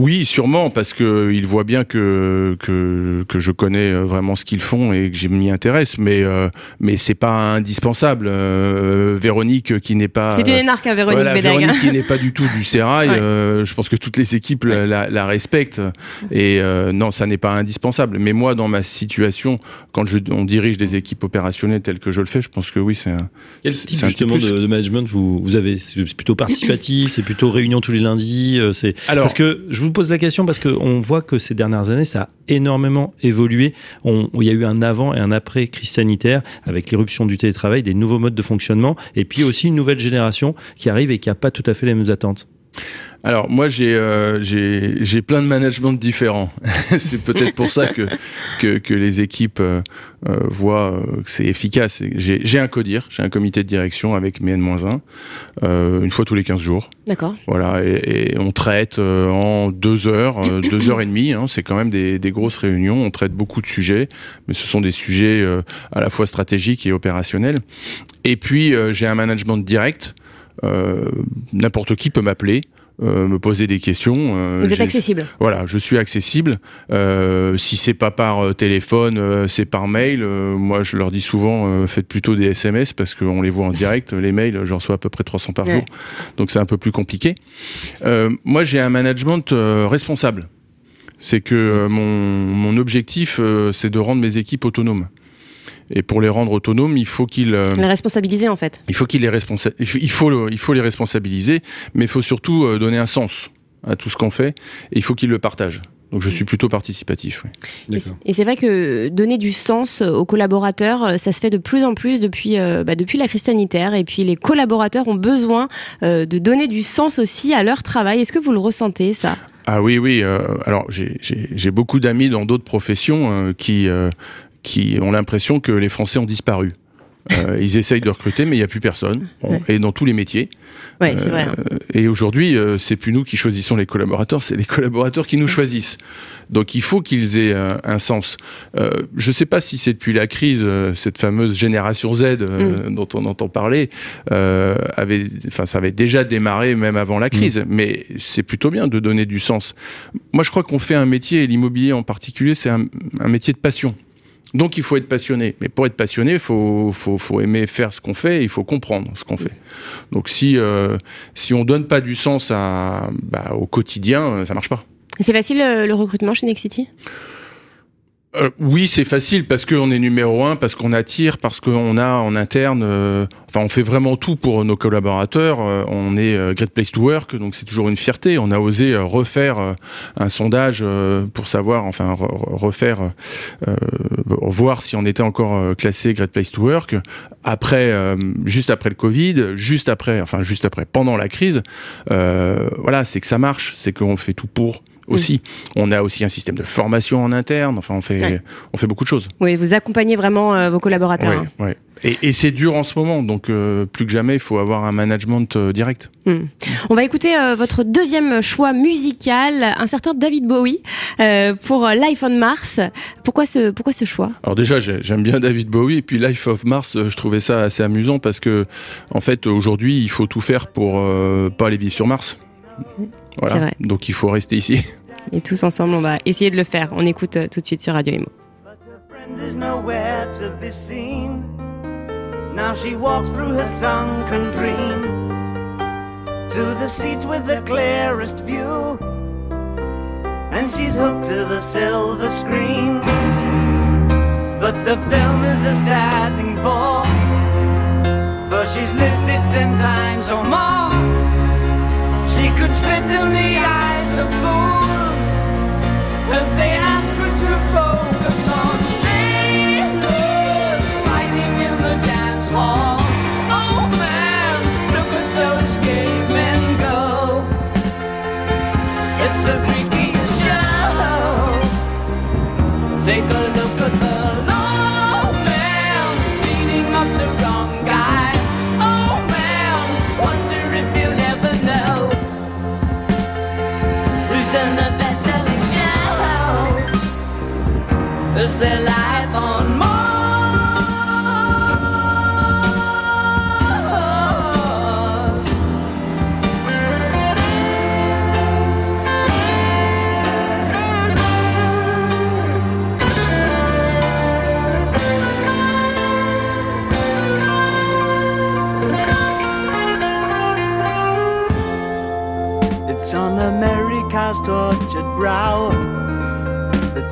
oui, sûrement, parce que il voit bien que, que, que je connais euh, vraiment ce qu'ils font et que je m'y intéresse, mais euh, mais c'est pas indispensable. Euh, Véronique qui n'est pas. C'est une énarque, hein, Véronique voilà, Véronique qui n'est pas du tout du sérail. Euh, je pense que toutes les équipes la, la, respectent et euh, non, ça n'est pas indispensable. Mais moi, dans ma situation, quand je, on dirige des équipes opérationnelles telles que je le fais, je pense que oui, c'est un. Quel type justement de, de, management vous vous avez? C'est plutôt participatif, c'est plutôt réunion tous les lundis. C'est parce que je vous pose la question parce qu'on voit que ces dernières années, ça a énormément évolué. il y a eu un avant et un après crise sanitaire avec l'éruption du télétravail, des nouveaux modes de fonctionnement et puis aussi une nouvelle génération qui arrive et qui n'a pas tout à fait les mêmes attentes. Alors moi j'ai euh, j'ai plein de managements différents. c'est peut-être pour ça que, que, que les équipes euh, euh voient que c'est efficace. J'ai un CODIR, j'ai un comité de direction avec mes N-1 euh, une fois tous les 15 jours. D'accord. Voilà et, et, on traite en deux heures, deux heures et demie. Hein, c'est quand même des, des, grosses réunions. On traite beaucoup de sujets, mais ce sont des sujets à la fois stratégiques et opérationnels. Et puis j'ai un management direct. N'importe qui peut m'appeler. Euh, me poser des questions. Euh, Vous êtes accessible. Voilà, je suis accessible. Euh, si c'est pas par téléphone, c'est par mail. moi, je leur dis souvent, faites plutôt des SMS parce qu'on les voit en direct. Les mails, j'en reçois à peu près 300 par jour, donc c'est un peu plus compliqué. moi, j'ai un management responsable. C'est que mon, mon objectif, c'est de rendre mes équipes autonomes. Et pour les rendre autonomes, il faut qu'ils euh, les responsabiliser en fait. Il faut qu'ils les responsa... il faut il faut les responsabiliser, mais il faut surtout euh, donner un sens à tout ce qu'on fait et il faut qu'ils le partagent. Donc je suis plutôt participatif. Oui. Et c'est vrai que donner du sens aux collaborateurs, euh, ça se fait de plus en plus depuis, bah, depuis la crise sanitaire. Et puis les collaborateurs ont besoin de donner du sens aussi à leur travail. Est-ce que vous le ressentez ça? Ah oui, oui. alors j'ai beaucoup d'amis dans d'autres professions qui qui ont l'impression que les Français ont disparu. Euh, ils essayent de recruter, mais il n'y a plus personne. Et dans tous les métiers. Ouais, vrai. Hein. Euh, et aujourd'hui, euh, c'est plus nous qui choisissons les collaborateurs, c'est les collaborateurs qui nous choisissent. Donc il faut qu'ils aient un sens. je ne sais pas si c'est depuis la crise, cette fameuse génération Z mm. dont on entend parler, avait, ça avait déjà démarré même avant la crise. Mm. Mais c'est plutôt bien de donner du sens. Moi, je crois qu'on fait un métier, et l'immobilier en particulier, c'est un, un métier de passion. Donc il faut être passionné. Mais pour être passionné, il faut, aimer faire ce qu'on fait et il faut comprendre ce qu'on fait. Donc si, euh, si on donne pas du sens bah, au quotidien, euh, ça marche pas. C'est facile euh, le recrutement chez Nexity? Euh, oui, c'est facile parce qu'on est numéro un, parce qu'on attire, parce qu'on a en interne, euh, enfin on fait vraiment tout pour nos collaborateurs. Euh, on est Great Place to Work, donc c'est toujours une fierté. On a osé refaire un sondage pour savoir, enfin refaire, voir si on était encore classé Great Place to Work. Après, juste après le Covid, juste après, enfin juste après, pendant la crise, voilà, c'est que ça marche, c'est qu'on fait tout pour aussi. On a aussi un système de formation en interne. Enfin, on fait, on fait beaucoup de choses. Oui, vous accompagnez vraiment euh, vos collaborateurs. Oui, hein. Et, c'est dur en ce moment, donc euh, plus que jamais, il faut avoir un management euh, direct. Hmm. On va écouter votre deuxième choix musical, un certain David Bowie pour Life on Mars. Pourquoi ce, pourquoi ce choix? Alors déjà, j'aime bien David Bowie, et puis Life of Mars, je trouvais ça assez amusant parce que, en fait, aujourd'hui, il faut tout faire pour pas aller vivre sur Mars. Voilà. Vrai. Donc il faut rester ici. Et tous ensemble, on va essayer de le faire. On écoute euh, tout de suite sur Radio Imo. is nowhere to be seen. Now she walks through her sunken dream to the seat with the clearest view. And she's hooked to the silver screen. But the film is a sad thing for, for she's lived it ten times or more. Could spit in the eyes of fools. If they ask show. Is their life on Mars? It's on America's tortured brow that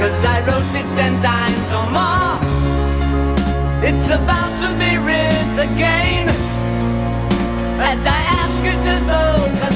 Cause I wrote it ten times or more. It's about to be writ again. As I ask you to focus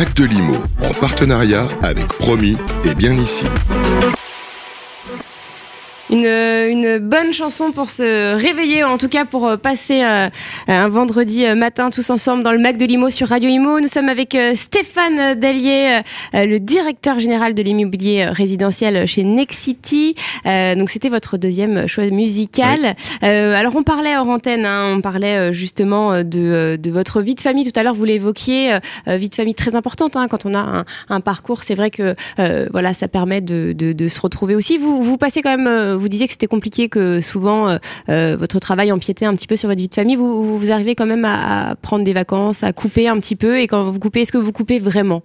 Mac de Limo, en partenariat avec Promis et bien ici. Une, une bonne chanson pour se réveiller, en tout cas pour euh, passer euh, un vendredi euh, matin tous ensemble dans le Mac de Limo sur Radio Imo. Nous sommes avec Stéphane Dallier, le directeur général de l'immobilier résidentiel chez Nexity. Donc c'était votre deuxième choix musical. Alors on parlait hors antenne, hein, on parlait justement de, de votre vie de famille. Tout à l'heure vous l'évoquiez, vie de famille très importante. Hein, quand on a un, un parcours, c'est vrai que euh, voilà, ça permet de, de, de se retrouver aussi. Vous, vous passez quand même, vous disiez que c'était compliqué, que souvent euh, euh, votre travail empiétait un petit peu sur votre vie de famille. Vous, arrivez quand même à, à prendre des vacances, à couper un petit peu. Et quand vous coupez, est-ce que vous coupez vraiment?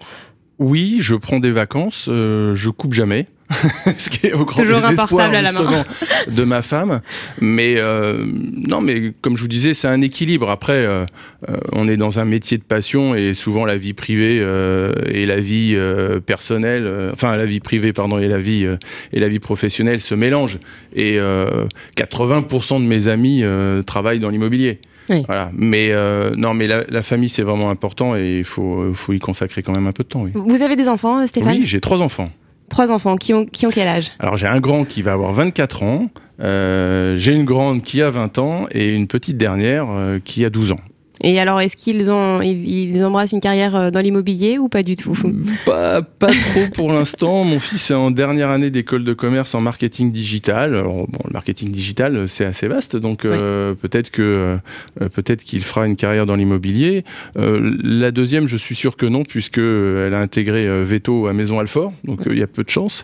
Oui, je prends des vacances, euh, je coupe jamais. Ce qui est au grand Toujours désespoir portable à la main. justement, de ma femme. Mais euh, non, mais comme je vous disais, c'est un équilibre. Après, euh, euh, on est dans un métier de passion et souvent la vie privée euh, et la vie personnelle, enfin la vie privée, pardon, et la vie et la vie professionnelle se mélangent. Et euh, 80% de mes amis travaillent dans l'immobilier. Oui. Voilà. Mais euh, non, mais la, la famille c'est vraiment important et il faut, faut y consacrer quand même un peu de temps. Oui. Vous avez des enfants, Stéphane? Oui, j'ai trois enfants. Trois enfants. Qui ont, qui ont quel âge? Alors j'ai un grand qui va avoir 24 ans, euh, j'ai une grande qui a 20 ans et une petite dernière euh, qui a 12 ans. Et alors, est-ce qu'ils ont, ils, ils embrassent une carrière euh, dans l'immobilier ou pas du tout Pas, pas trop pour l'instant. Mon fils est en dernière année d'école de commerce en marketing digital. Alors, bon, le marketing digital, c'est assez vaste, donc euh, peut-être que euh, peut-être qu'il fera une carrière dans l'immobilier. Euh, la deuxième, je suis sûr que non, puisque elle a intégré euh, Veto à Maison Alfort, donc euh, il y a peu de chance.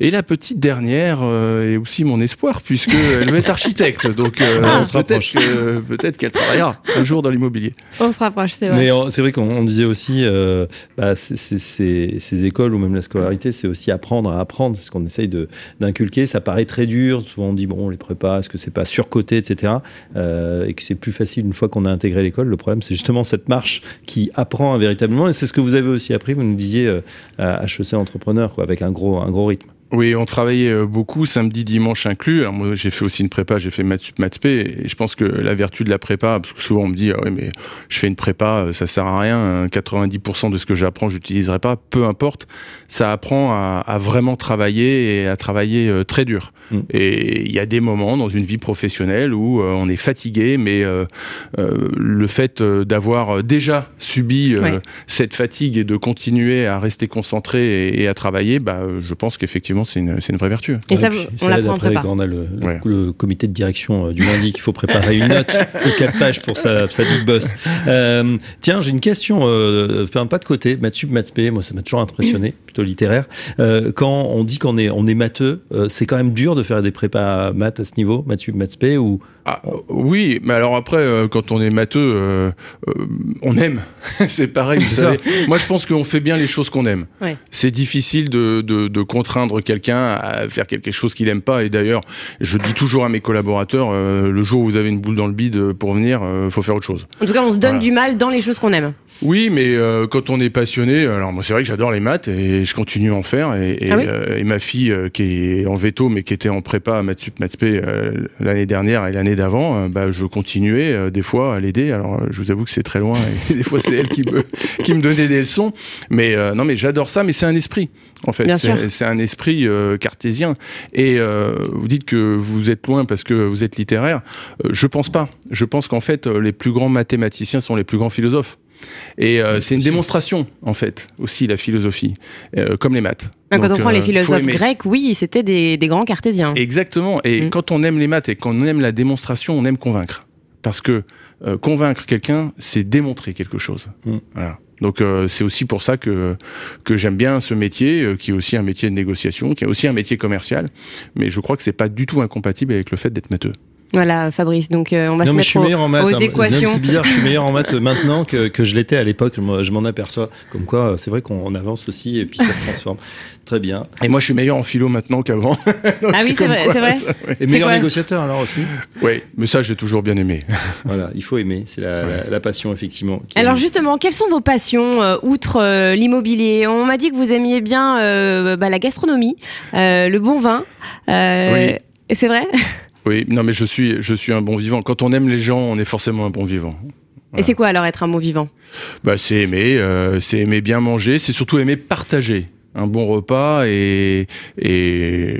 Et la petite dernière euh, est aussi mon espoir, puisque elle va être architecte, donc euh, Ah, on se peut-être rapproche. que- peut-être qu'elle travaillera un jour dans l'immobilier. On se rapproche, c'est vrai. Mais c'est vrai qu'on on disait aussi, euh, bah, ces écoles ou même la scolarité, c'est aussi apprendre à apprendre. C'est ce qu'on essaye de- d'inculquer. Ça paraît très dur. Souvent on dit, bon, les prépas, est-ce que c'est pas surcoté, etc. Euh, et que c'est plus facile une fois qu'on a intégré l'école. Le problème, c'est justement cette marche qui apprend véritablement. Et c'est ce que vous avez aussi appris. Vous nous disiez euh, à HEC Entrepreneur, quoi, avec un gros, un gros rythme. Oui, on travaillait euh, beaucoup, samedi, dimanche inclus. Alors moi, j'ai fait aussi une prépa, j'ai fait maths sup, maths spé, et je pense que la vertu de la prépa, parce que souvent on me dit, ah ouais, mais je fais une prépa, euh, ça sert à rien, hein, 90% de ce que j'apprends, j'utiliserai pas, peu importe. Ça apprend à, à vraiment travailler et à travailler euh, très dur. Mm. Et il y a des moments dans une vie professionnelle où euh, on est fatigué, mais euh, euh, le fait d'avoir déjà subi euh, Ouais. cette fatigue et de continuer à rester concentré et, et à travailler, bah, je pense qu'effectivement c'est une, vraie vertu. Et ça, puis, on ça aide après prépa. quand on a le, le- Ouais. le comité de direction euh, du lundi qu'il faut préparer une note de 4 pages pour sa, sa big boss. Euh, tiens, j'ai une question, euh, enfin, pas de côté, maths sup, maths spé, moi ça m'a toujours impressionné, plutôt littéraire. Euh, quand on dit qu'on est, on est matheux, euh, c'est quand même dur de faire des prépas maths à ce niveau, maths sup, maths spé, ou Ah, euh, oui, mais alors après, euh, quand on est matheux, euh, euh, on aime. c'est pareil, vous savez. Moi, je pense qu'on fait bien les choses qu'on aime. Ouais. C'est difficile de, de, de contraindre quelqu'un à faire quelque chose qu'il aime pas. Et d'ailleurs, je dis toujours à mes collaborateurs, euh, le jour où vous avez une boule dans le bide pour venir, euh, faut faire autre chose. En tout cas, on se donne Voilà. du mal dans les choses qu'on aime. Oui, mais euh, quand on est passionné, alors moi c'est vrai que j'adore les maths et je continue à en faire. Et, et, Ah oui euh, et ma fille euh, qui est en veto mais qui était en prépa maths sup, maths spé euh, l'année dernière et l'année d'avant, euh, bah, je continuais euh, des fois à l'aider. Alors je vous avoue que c'est très loin et des fois c'est elle qui me qui me donnait des leçons. Mais euh, non, mais j'adore ça. Mais c'est un esprit en fait. C'est- un esprit euh, cartésien. Et euh, vous dites que vous êtes loin parce que vous êtes littéraire. Euh, je pense pas. Je pense qu'en fait les plus grands mathématiciens sont les plus grands philosophes. Et euh, c'est une démonstration, en fait, aussi, la philosophie, euh, comme les maths. Quand Donc, on prend euh, les philosophes grecs, oui, c'était des, des grands cartésiens. Exactement. Et Mm. quand on aime les maths et qu'on aime la démonstration, on aime convaincre. Parce que euh, convaincre quelqu'un, c'est démontrer quelque chose. Mm. Voilà. Donc euh, c'est aussi pour ça que que j'aime bien ce métier, euh, qui est aussi un métier de négociation, qui est aussi un métier commercial. Mais je crois que c'est pas du tout incompatible avec le fait d'être matheux. Voilà, Fabrice. Donc, euh, on va non, se mais je suis mettre en aux, maths. aux hein. équations. C'est bizarre, je suis meilleur en maths maintenant que, que je l'étais à l'époque. Je m'en- Je m'en aperçois. Comme quoi, c'est vrai qu'on avance aussi et puis ça se transforme. Très bien. Et moi, je suis meilleur en philo maintenant qu'avant. Ah oui, c'est vrai, quoi, c'est vrai. Et meilleur négociateur alors aussi. Oui, mais ça, j'ai toujours bien aimé. Voilà, il faut aimer. C'est la, la- la passion effectivement. qui Alors justement, quelles sont vos passions euh, outre euh, l'immobilier? On m'a dit que vous aimiez bien euh, bah, la gastronomie, euh, le bon vin. Euh, Oui. et C'est vrai? Oui, non, mais je suis, je suis un bon vivant. Quand on aime les gens, on est forcément un bon vivant. Et c'est quoi alors être un bon vivant? Bah, c'est aimer, euh, c'est aimer bien manger, c'est surtout aimer partager un bon repas et, et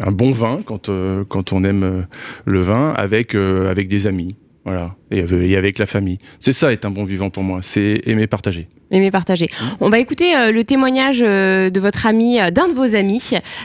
un bon vin quand, euh, quand on aime euh, le vin avec, euh, avec des amis. Voilà. Et, avec- et avec la famille. C'est ça être un bon vivant pour moi. C'est aimer partager. Aimer partager. On va écouter euh, le témoignage euh, de votre ami, euh, d'un de vos amis,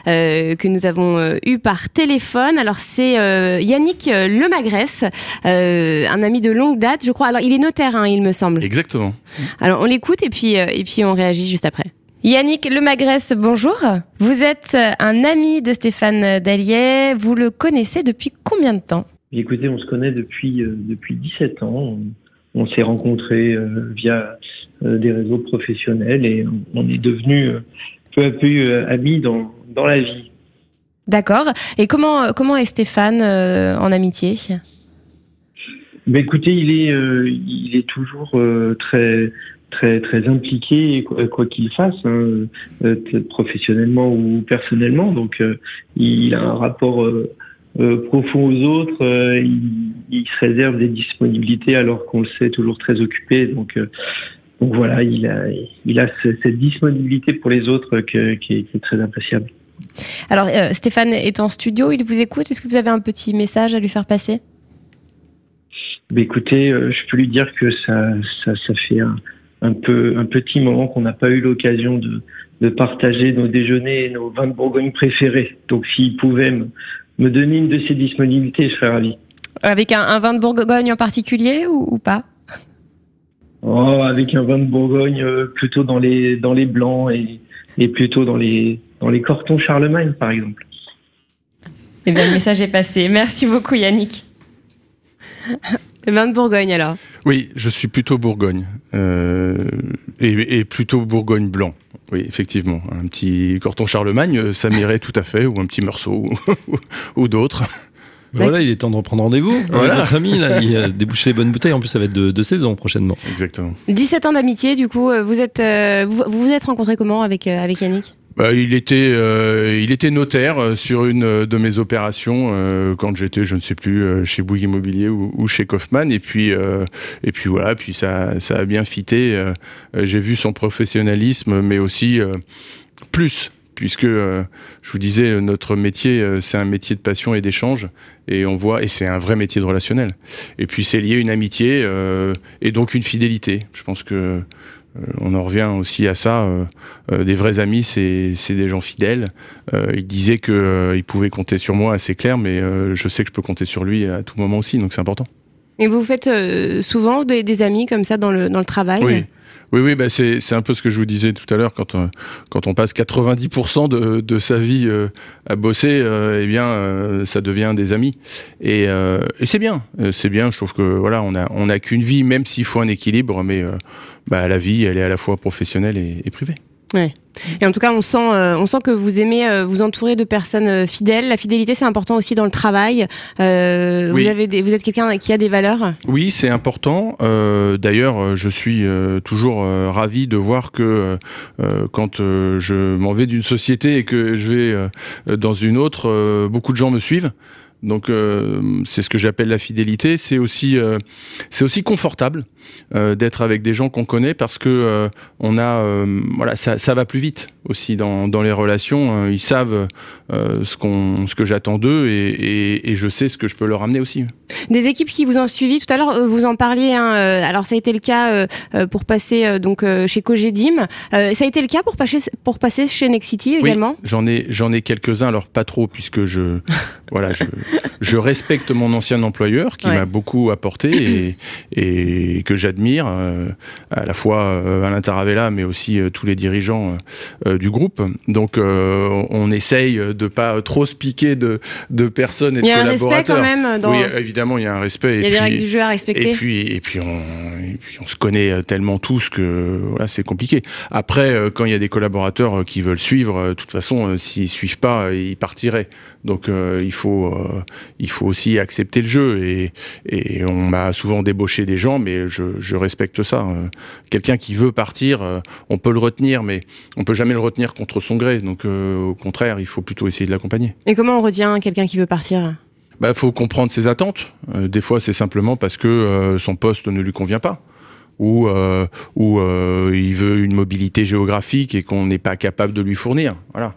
euh, que nous avons euh, eu par téléphone. Alors c'est euh, Yannick euh, Lemagresse, euh, un ami de longue date, je crois. Alors il est notaire, hein, il me semble. Exactement. Alors on l'écoute et puis euh, et puis on réagit juste après. Yannick Lemagresse, bonjour. Vous êtes euh, un ami de Stéphane Dallier. Vous le connaissez depuis combien de temps? Écoutez, on se connaît depuis euh, depuis 17 ans. On, on s'est rencontrés euh, via euh, des réseaux professionnels et on, on est devenus peu à peu amis dans dans la vie. D'accord. Et comment comment est Stéphane en amitié? Mais écoutez, il est il est toujours très très très impliqué quoi qu'il fasse, hein, professionnellement ou personnellement. Donc euh, il a un rapport euh, profond aux autres. euh, il, il se réserve des disponibilités alors qu'on le sait toujours très occupé. Donc euh, donc voilà, il a il a ce- cette disponibilité pour les autres que- qui, est, qui est très appréciable. Alors euh, Stéphane est en studio, il vous écoute. Est-ce que vous avez un petit message à lui faire passer? Bah, écoutez, euh, je peux lui dire que ça, ça, ça fait un, un peu un petit moment qu'on n'a pas eu l'occasion de, de partager nos déjeuners et nos vins de Bourgogne préférés. Donc s'il pouvait me, me donner une de ses disponibilités, je serais ravi. Avec un, un vin de Bourgogne en particulier ou, ou pas? Oh, avec un vin de Bourgogne euh, plutôt dans les dans les blancs et, et plutôt dans les dans les cortons Charlemagne par exemple. Eh bien, le message est passé. Merci beaucoup, Yannick. Le vin de Bourgogne, alors? Oui, je suis plutôt Bourgogne. Euh, et, et plutôt Bourgogne blanc. Oui, effectivement. Un petit Corton Charlemagne, euh, ça m'irait tout à fait, ou un petit Meursault, ou, ou d'autres. Ben voilà, il est temps de reprendre rendez-vous. Voilà. Votre ami, là, il a débouché les bonnes bouteilles. En plus, ça va être de, de saison prochainement. Exactement. 17 ans d'amitié, du coup, euh, vous êtes, euh, vous vous êtes rencontrés comment avec, euh, avec Yannick? Il était, euh, il était notaire euh, sur une euh, de mes opérations euh, quand j'étais, je ne sais plus, euh, chez Bouygues Immobilier ou, chez Kaufmann. Et puis, euh, et puis voilà, puis ça, ça a bien fité. euh, euh, J'ai vu son professionnalisme, mais aussi euh, plus, puisque euh, je vous disais, euh, notre métier, euh, c'est un métier de passion et d'échange, et on voit, et c'est un vrai métier de relationnel. Et puis c'est lié à une amitié euh, et donc une fidélité. Je pense que euh, on en revient aussi à ça. euh, euh, des vrais amis, c'est c'est des gens fidèles. Euh, il disait que euh, il pouvait compter sur moi, assez clair, mais euh, je sais que je peux compter sur lui à tout moment aussi, donc c'est important. Et vous faites euh, souvent des, des amis comme ça dans le, dans le travail? Oui. Oui, oui, bah c'est un peu ce que je vous disais tout à l'heure quand on, quand on passe 90% de, sa vie euh, à bosser, euh, eh bien, euh, ça devient des amis. Et, euh, c'est bien, Euh, c'est bien. Je trouve que voilà, on a on a qu'une vie, même s'il faut un équilibre, mais euh, bah, la vie, elle est à la fois professionnelle et privée. Et en tout cas, on sent, euh, on sent que vous aimez euh, vous entourer de personnes euh, fidèles. La fidélité, c'est important aussi dans le travail. Oui. Vous avez, des, vous êtes quelqu'un qui a des valeurs? Oui, c'est important. D'ailleurs, je suis toujours ravi de voir que quand je m'en vais d'une société et que je vais dans une autre, beaucoup de gens me suivent. Donc euh, c'est ce que j'appelle la fidélité. C'est aussi euh, c'est aussi confortable euh, d'être avec des gens qu'on connaît parce que on a voilà ça, ça va plus vite aussi dans, dans les relations. Ils savent ce qu'on ce que j'attends d'eux et, et, et je sais ce que je peux leur amener aussi. Des équipes qui vous ont suivi. Tout à l'heure, vous en parliez. hein, alors, ça a été le cas pour passer donc chez Cogedim. Ça a été le cas pour passer pour passer chez Nexity Oui, également? J'en ai, j'en ai quelques-uns, alors pas trop, puisque je, voilà, je, je respecte mon ancien employeur qui Ouais. m'a beaucoup apporté et, et que j'admire, euh, à la fois euh, Alain Taravella, mais aussi euh, tous les dirigeants euh, du groupe. Donc, on essaye de pas trop se piquer de, de personnes et Il y de a un respect collaborateurs. quand même. Dans... Oui, évidemment, il y a un respect. il y a des règles du jeu à respecter. et puis, et puis, on, et puis on se connaît tellement tous que voilà, c'est compliqué. Après, quand il y a des collaborateurs qui veulent suivre, de toute façon, s'ils suivent pas, ils partiraient. Donc, il faut, il faut aussi accepter le jeu. Et, et on m'a souvent débauché des gens, mais je, je respecte ça. Euh, Quelqu'un qui veut partir, euh, on peut le retenir, mais on peut jamais le retenir contre son gré. Donc, euh, au contraire, il faut plutôt essayer de l'accompagner. Et comment on retient quelqu'un qui veut partir? Bah, faut comprendre ses attentes. Euh, des fois, c'est simplement parce que euh, son poste ne lui convient pas, ou euh, ou il veut une mobilité géographique et qu'on n'est pas capable de lui fournir. Voilà.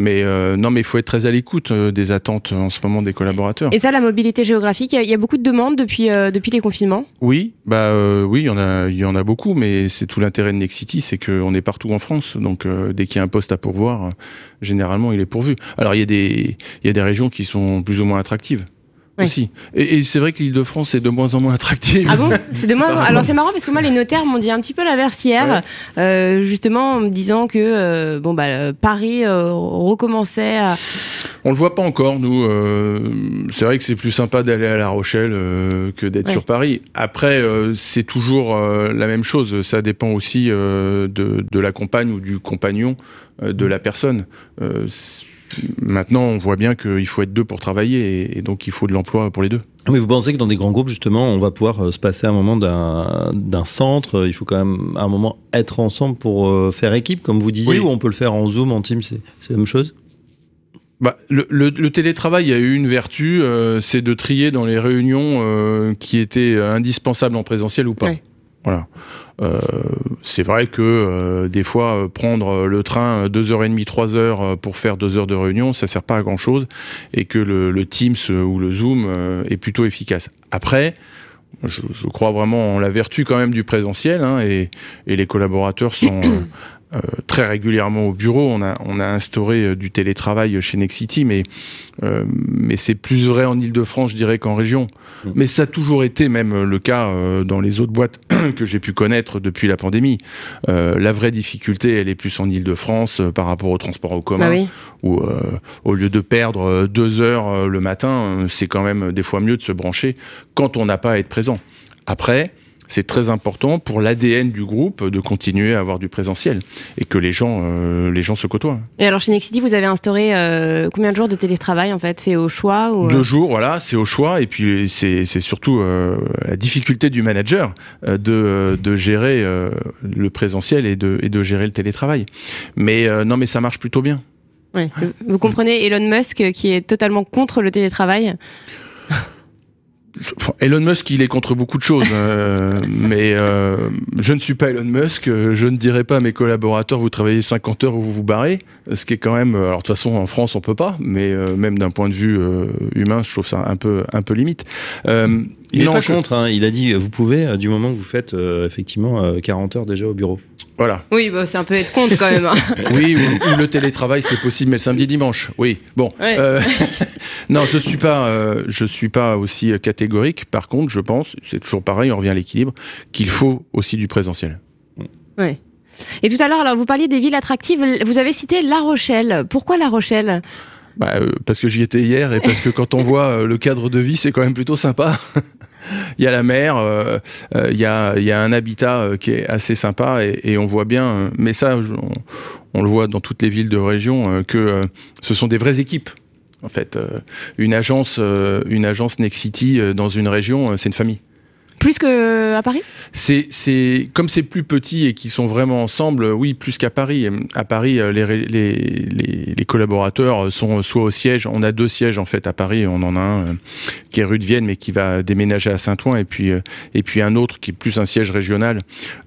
Mais euh, non, mais il faut être très à l'écoute euh, des attentes euh, en ce moment des collaborateurs. Et ça, la mobilité géographique, il y a- il y, a beaucoup de demandes depuis euh, depuis les confinements? Oui, bah euh, oui, il y en a, il y en a beaucoup, mais c'est tout l'intérêt de Nexity, c'est qu'on est partout en France, donc dès qu'il y a un poste à pourvoir, généralement il est pourvu. Alors il y a des, il y a des régions qui sont plus ou moins attractives. Oui. Aussi. Et, et c'est vrai que l'Île-de-France est de moins en moins attractive. Ah bon? C'est de moins. Apparemment. Alors c'est marrant parce que moi les notaires m'ont dit un petit peu l'inverse hier, euh, justement en me disant que euh, bon bah euh, Paris euh, recommençait à. On le voit pas encore, nous. c'est vrai que c'est plus sympa d'aller à La Rochelle que d'être Ouais. sur Paris. Après, c'est toujours la même chose. Ça dépend aussi de, de la compagne ou du compagnon de la personne. Maintenant, on voit bien qu'il faut être deux pour travailler et, et donc il faut de l'emploi pour les deux. Mais vous pensez que dans des grands groupes, justement, on va pouvoir euh, se passer un moment d'un centre euh, Il faut quand même à un moment être ensemble pour euh, faire équipe, comme vous disiez, Oui. ou on peut le faire en Zoom, en Teams, c'est c'est la même chose? Bah, le, le- le télétravail a eu une vertu, euh, c'est de trier dans les réunions euh, qui étaient indispensables en présentiel ou pas. Ouais. Voilà. Euh, c'est vrai que euh, des fois euh, prendre le train euh, deux heures et demie, trois heures euh, pour faire deux heures de réunion, ça sert pas à grand chose, et que le, le Teams ou le Zoom est plutôt efficace. Après, Je, je, crois vraiment en la vertu quand même du présentiel hein, et, et, les collaborateurs sont très régulièrement au bureau. On a, on a instauré euh, du télétravail chez Nexity, mais, euh, mais c'est plus vrai en Ile-de-France, je dirais, qu'en région. Mmh. Mais ça a toujours été même le cas euh, dans les autres boîtes que j'ai pu connaître depuis la pandémie. Euh, la vraie difficulté, elle est plus en Ile-de-France par rapport au transport en commun, bah oui. où au lieu de perdre deux heures le matin, c'est quand même des fois mieux de se brancher quand on n'a pas à être présent. Après, c'est très important pour l'ADN du groupe de continuer à avoir du présentiel et que les gens, euh, les gens se côtoient. Et alors chez Nexity, vous avez instauré euh, combien de jours de télétravail en fait? C'est au choix ou... Deux jours, voilà, c'est au choix et puis c'est surtout euh, la difficulté du manager euh, de, de gérer euh, le présentiel et de, et de gérer le télétravail. Mais euh, non, mais ça marche plutôt bien. Ouais. Vous comprenez Elon Musk qui est totalement contre le télétravail? Elon Musk, il est contre beaucoup de choses, euh, mais euh, je ne suis pas Elon Musk. Je ne dirais pas à mes collaborateurs vous travaillez 50 heures ou vous vous barrez, ce qui est quand même. Alors de toute façon, en France, on peut pas, mais euh, même d'un point de vue euh, humain, je trouve ça un peu un peu limite. Euh, il n'est pas contre. Hein, il a dit vous pouvez du moment que vous faites effectivement 40 heures déjà au bureau. Voilà. Oui, bah, c'est un peu être contre quand même. Hein. oui, ou, ou, le télétravail, c'est possible, mais le samedi, dimanche. Oui. Bon. Ouais. non, je suis pas, je suis pas aussi catégorique. Par contre, je pense, c'est toujours pareil, on revient à l'équilibre, qu'il faut aussi du présentiel. Oui. Et tout à l'heure, alors vous parliez des villes attractives. Vous avez cité La Rochelle. Pourquoi La Rochelle? Bah, euh, Parce que j'y étais hier et parce que quand on voit euh, le cadre de vie, c'est quand même plutôt sympa. il y a la mer, euh, euh, il, y a, un habitat euh, qui est assez sympa et, on voit bien, mais ça, on, le voit dans toutes les villes de région, que ce sont des vraies équipes. En fait, une agence, une agence Nexity dans une région, c'est une famille. Plus qu'à Paris? C'est, c'est comme c'est plus petit et qu'ils sont vraiment ensemble, oui, plus qu'à Paris. À Paris, les, les, collaborateurs sont soit au siège. On a deux sièges en fait à Paris. On en a un euh, qui est rue de Vienne, mais qui va déménager à Saint-Ouen, et puis euh, un autre qui est plus un siège régional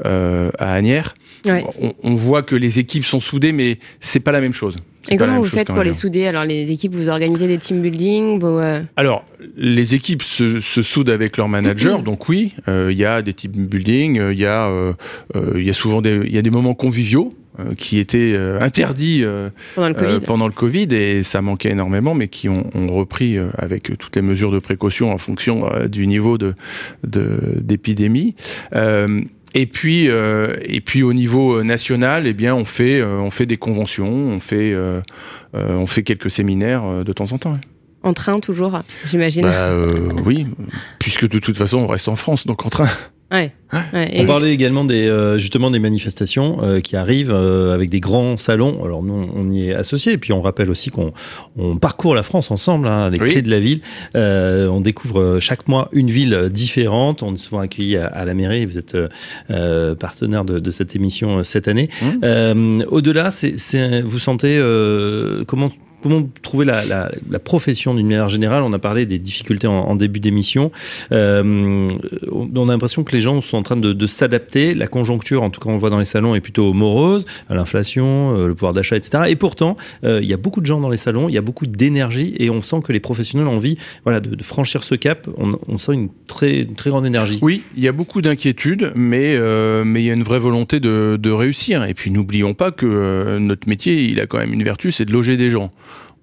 euh, à Agnières. Ouais. On, on, voit que les équipes sont soudées, mais c'est pas la même chose. Et comment vous faites pour les souder? Alors les équipes, vous organisez des team building vos, euh... Alors les équipes se, se, soudent avec leur manager, donc oui, il euh, y a des team building, il y a il y a souvent des il y a des moments conviviaux. Euh, qui étaient euh, interdits pendant le, COVID. pendant le Covid et ça manquait énormément, mais qui ont, ont repris avec toutes les mesures de précaution en fonction du niveau de d'épidémie. De, et puis, euh, et puis au niveau national, eh bien, on fait, euh, on fait des conventions, on fait, euh, on fait quelques séminaires de temps en temps. Ouais. En train toujours, j'imagine. Bah, oui, puisque de toute façon, on reste en France, donc en train. Ouais. Ouais, on parlait également des, euh, justement des manifestations euh, qui arrivent euh, avec des grands salons. Alors nous, on y est associés. Et puis on rappelle aussi qu'on on parcourt la France ensemble, hein, les oui. clés de la ville. Euh, on découvre chaque mois une ville différente. On est souvent accueillis à, à la mairie. Vous êtes euh, partenaire de, de, cette émission cette année. Mmh. Au-delà, c'est, vous sentez comment comment trouver la, profession d'une manière générale? On a parlé des difficultés en, début d'émission. Euh, on a l'impression que les gens sont en train de, s'adapter. La conjoncture, en tout cas, on le voit dans les salons, est plutôt morose. L'inflation, euh, le pouvoir d'achat, etc. Et pourtant, euh, il y a beaucoup de gens dans les salons, il y a beaucoup d'énergie et on sent que les professionnels ont envie voilà, de, franchir ce cap. On, sent une très, très grande énergie. Oui, il y a beaucoup d'inquiétudes, mais, euh, mais il y a une vraie volonté de, réussir. Et puis n'oublions pas que euh, notre métier, il a quand même une vertu, c'est de loger des gens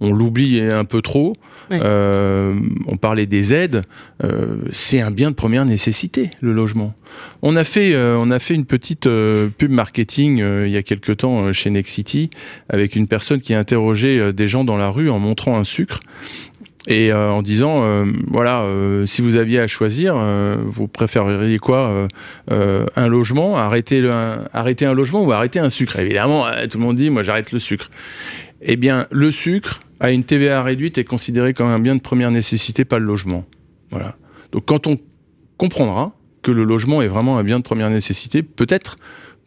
on l'oublie un peu trop. Euh, on parlait des aides. Euh, c'est un bien de première nécessité, le logement. On a fait, euh, on a fait une petite pub marketing il y a quelque temps chez Nexity avec une personne qui interrogeait des gens dans la rue en montrant un sucre et euh, en disant euh, voilà euh, si vous aviez à choisir vous préféreriez quoi un logement arrêter le, un, arrêter un logement ou arrêter un sucre? Évidemment tout le monde dit moi j'arrête le sucre eh bien le sucre à une TVA réduite est considéré comme un bien de première nécessité pas le logement. Voilà. Donc quand on comprendra que le logement est vraiment un bien de première nécessité peut-être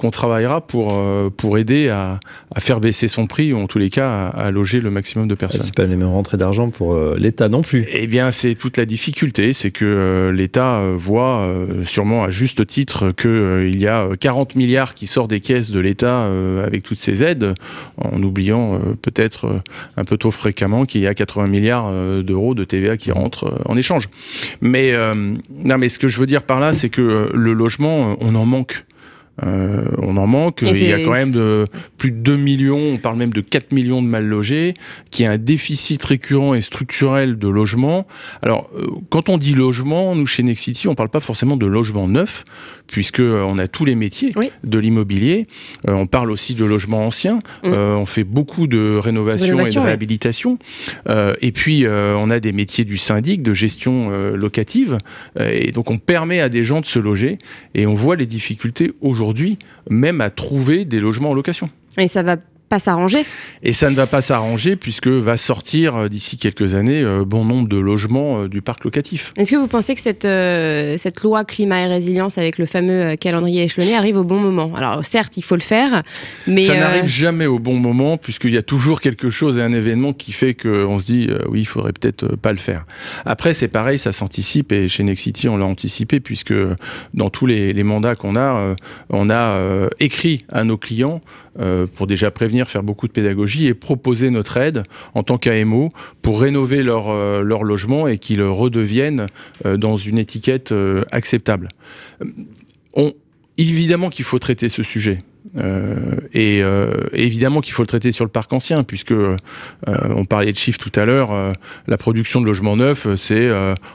qu'on travaillera pour, pour aider à, à, faire baisser son prix, ou en tous les cas, à, à loger le maximum de personnes. C'est pas les mêmes rentrées d'argent pour l'État non plus. Eh bien, c'est toute la difficulté, c'est que l'État voit sûrement à juste titre qu'il y a 40 milliards qui sortent des caisses de l'État avec toutes ces aides, en oubliant peut-être un peu trop fréquemment qu'il y a 80 milliards d'euros de TVA qui rentrent en échange. Mais non, mais ce que je veux dire par là, c'est que le logement, on en manque. Euh, on en manque. il y a quand même de, plus de 2 millions, on parle même de 4 millions de mal logés, qui a un déficit récurrent et structurel de logement. Alors, euh, quand on dit logement, nous chez Nexity, on parle pas forcément de logement neuf, puisque euh, on a tous les métiers de l'immobilier. on parle aussi de logement ancien. Mm. on fait beaucoup de rénovation, et de réhabilitation. et puis, on a des métiers du syndic, de gestion locative. et donc, on permet à des gens de se loger. Et on voit les difficultés aujourd'hui aujourd'hui même à trouver des logements en location. S'arranger. Et ça ne va pas s'arranger puisque va sortir euh, d'ici quelques années euh, bon nombre de logements euh, du parc locatif. Est-ce que vous pensez que cette, cette loi climat et résilience avec le fameux calendrier échelonné arrive au bon moment? Alors certes, il faut le faire, mais... Ça n'arrive jamais au bon moment puisqu'il y a toujours quelque chose et un événement qui fait qu'on se dit oui, il faudrait peut-être pas le faire. Après, c'est pareil, ça s'anticipe et chez Nexity, on l'a anticipé puisque dans tous les, les mandats qu'on a, on a écrit à nos clients euh, pour déjà prévenir, faire beaucoup de pédagogie et proposer notre aide en tant qu'AMO pour rénover leur, euh, leur logement et qu'ils redeviennent euh, dans une étiquette acceptable. On, évidemment qu'il faut traiter ce sujet. Euh, et euh, évidemment qu'il faut le traiter sur le parc ancien, puisque euh, on parlait de chiffres tout à l'heure. la production de logements neufs, c'est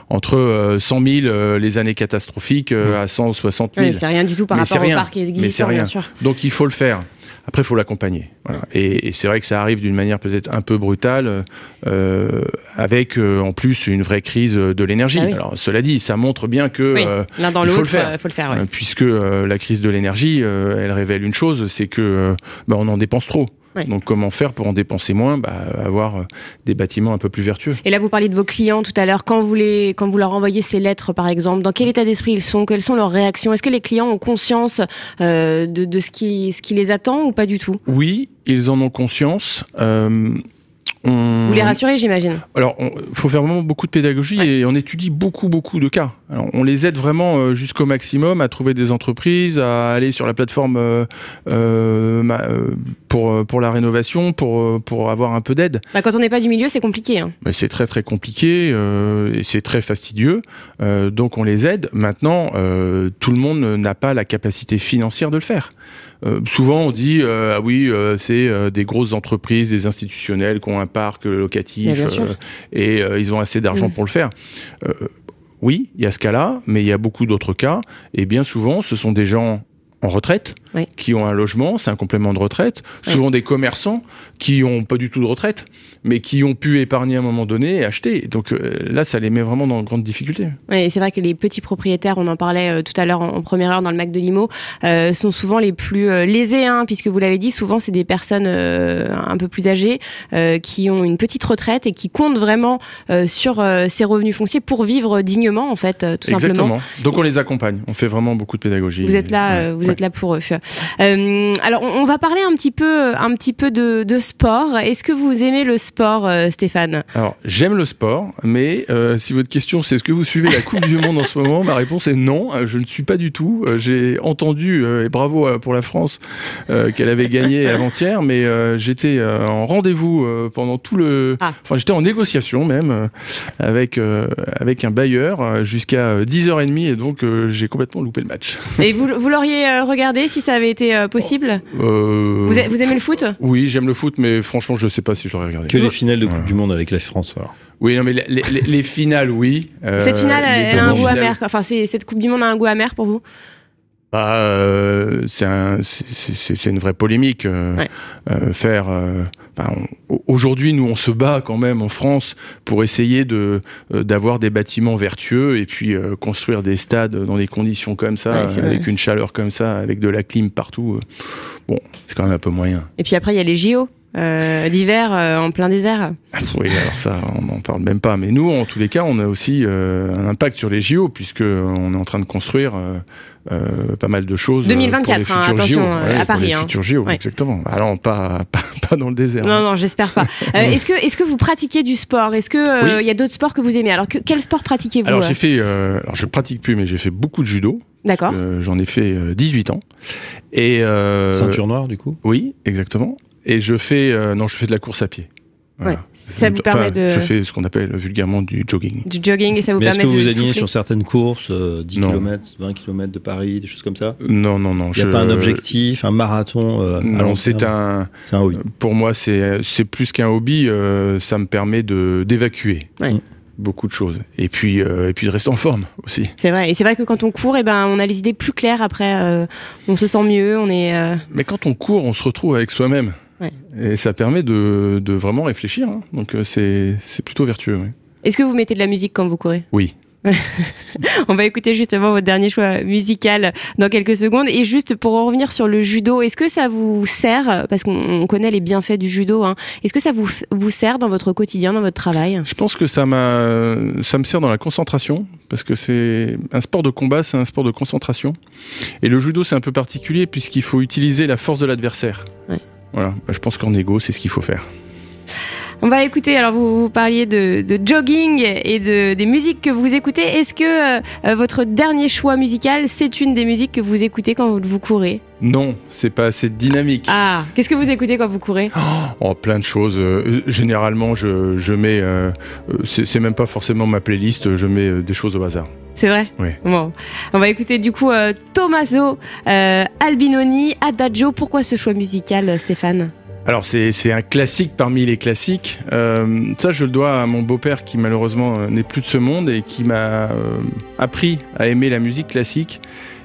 entre 100 000 les années catastrophiques à 160 000. Oui, c'est rien du tout par rapport au parc existant, bien sûr. Donc il faut le faire. Après, il faut l'accompagner. Et, c'est vrai que ça arrive d'une manière peut-être un peu brutale, euh, avec euh, en plus une vraie crise de l'énergie. Ah Alors, cela dit, ça montre bien que euh, l'un dans l'autre, il faut le faire. puisque la crise de l'énergie, elle révèle une chose, c'est que bah, on en dépense trop. Donc comment faire pour en dépenser moins bah, Avoir euh, des bâtiments un peu plus vertueux? Et là, vous parliez de vos clients tout à l'heure. Quand, vous les, quand vous leur envoyez ces lettres, par exemple, dans quel état d'esprit ils sont? Quelles sont leurs réactions? Est-ce que les clients ont conscience euh, de, de, ce, qui, ce qui les attend ou pas du tout? Oui, ils en ont conscience. Euh, vous les rassurez, j'imagine. Alors, il faut faire vraiment beaucoup de pédagogie et on étudie beaucoup, beaucoup de cas. on les aide vraiment euh, jusqu'au maximum à trouver des entreprises, à aller sur la plateforme euh, euh, pour, pour la rénovation, pour, pour avoir un peu d'aide. Bah, quand on n'est pas du milieu, c'est compliqué. Hein. Bah, c'est très, très compliqué et c'est très fastidieux. donc, on les aide. Maintenant, tout le monde n'a pas la capacité financière de le faire. Euh, souvent, on dit euh, ah oui, euh, c'est des grosses entreprises, des institutionnels qui ont un parc locatif et ils ont assez d'argent mm. pour le faire. oui, il y a ce cas-là, mais il y a beaucoup d'autres cas. Et bien souvent, ce sont des gens en retraite, qui ont un logement, c'est un complément de retraite. Souvent des commerçants qui ont pas du tout de retraite, mais qui ont pu épargner à un moment donné et acheter. Donc euh, là, ça les met vraiment dans de grandes difficultés. Oui, c'est vrai que les petits propriétaires, on en parlait euh, tout à l'heure en, première heure dans le Mac de Limo, euh, sont souvent les plus lésés, hein, puisque vous l'avez dit, souvent c'est des personnes un peu plus âgées qui ont une petite retraite et qui comptent vraiment sur ces revenus fonciers pour vivre dignement, en fait, tout Exactement. Donc on les accompagne, on fait vraiment beaucoup de pédagogie. Vous êtes là, vous êtes là pour eux. Euh, alors, on, va parler un petit peu, un petit peu de, sport. Est-ce que vous aimez le sport, euh, Stéphane? Alors, j'aime le sport, mais euh, si votre question c'est est-ce que vous suivez la Coupe du Monde en ce moment, ma réponse est non. Je ne suis pas du tout. J'ai entendu et bravo pour la France qu'elle avait gagné avant-hier, mais j'étais en rendez-vous pendant tout le. Ah. Enfin, j'étais en négociation même avec avec un bailleur jusqu'à 10h30 et donc j'ai complètement loupé le match. Et vous, vous l'auriez regardé si ça avait été euh, possible euh, vous, aimez le foot Oui, j'aime le foot, mais franchement, je ne sais pas si je l'aurais regardé. Que les finales de Coupe du Monde avec la France, alors. Oui, non, mais les, finales, oui. Euh, cette finale, elle a un goût amer. Enfin, cette Coupe du Monde a un goût amer pour vous? Bah, c'est une vraie polémique. faire aujourd'hui, nous, on se bat quand même en France pour essayer de euh, d'avoir des bâtiments vertueux et puis euh, construire des stades dans des conditions comme ça, avec une chaleur comme ça, avec de la clim partout. Euh, bon, c'est quand même un peu moyen. Et puis après, il y a les JO. Euh, d'hiver euh, en plein désert. Oui, alors ça, on n'en parle même pas. Mais nous, en tous les cas, on a aussi euh, un impact sur les JO, puisque on est en train de construire euh, euh, pas mal de choses. euh, 2024, pour les hein, attention, JO. euh, Ouais, à pour Paris, les hein. futurs JO, Ouais. exactement. Alors, pas, pas, pas dans le désert. Non, non, j'espère pas. Euh, est-ce que, est-ce que vous pratiquez du sport? Est-ce que euh, Oui. il y a d'autres sports que vous aimez? Alors, que, quel sport pratiquez-vous Alors, euh? j'ai fait, euh, alors je pratique plus, mais j'ai fait beaucoup de judo. D'accord. Euh, J'en ai fait euh, 18 ans. Et, euh, Ceinture noire, du coup? Oui, exactement. Et je fais, euh, non, je fais de la course à pied. Ouais. Ça vous Enfin, permet de- Je fais ce qu'on appelle vulgairement du jogging. Du jogging et ça vous Mais est-ce permet que vous de sur certaines courses, euh, 10 Non. km, 20 km de Paris, des choses comme ça? Non, non, non. Il n'y a je- pas un objectif, un marathon euh, Non, c'est un. C'est un hobby. Pour moi, c'est c'est plus qu'un hobby. euh, ça me permet de d'évacuer beaucoup de choses. Et puis euh, et puis de rester en forme aussi. C'est vrai. Et c'est vrai que quand on court, eh ben, on a les idées plus claires après. euh, on se sent mieux. On est. euh, Mais quand on court, on se retrouve avec soi-même. Ouais. Et ça permet de, de vraiment réfléchir. hein. Donc euh, c'est c'est plutôt vertueux. Est-ce que vous mettez de la musique quand vous courez? Oui. On va écouter justement votre dernier choix musical dans quelques secondes. Et juste pour en revenir sur le judo, est-ce que ça vous sert, parce qu'on on connaît les bienfaits du judo, hein, est-ce que ça vous, vous sert dans votre quotidien, dans votre travail? Je pense que ça m'a, ça me sert dans la concentration parce que c'est un sport de combat, c'est un sport de concentration. Et le judo, c'est un peu particulier puisqu'il faut utiliser la force de l'adversaire. Ouais. Voilà. Bah, Je pense qu'en égo, c'est ce qu'il faut faire. On va écouter, alors vous, vous parliez de, de jogging et de, des musiques que vous écoutez. Est-ce que euh, votre dernier choix musical, c'est une des musiques que vous écoutez quand vous, vous courez? Non, c'est pas assez dynamique. Ah, qu'est-ce que vous écoutez quand vous courez? Oh, plein de choses. Euh, généralement, je, je mets, euh, euh, c'est même pas forcément ma playlist. Je mets euh, des choses au hasard. C'est vrai Oui. Bon, on va écouter du coup euh, Tommaso euh, Albinoni, Adagio. Pourquoi ce choix musical, euh, Stéphane? Alors c'est un classique parmi les classiques. Euh, ça, je le dois à mon beau-père qui malheureusement n'est plus de ce monde et qui m'a appris à aimer la musique classique.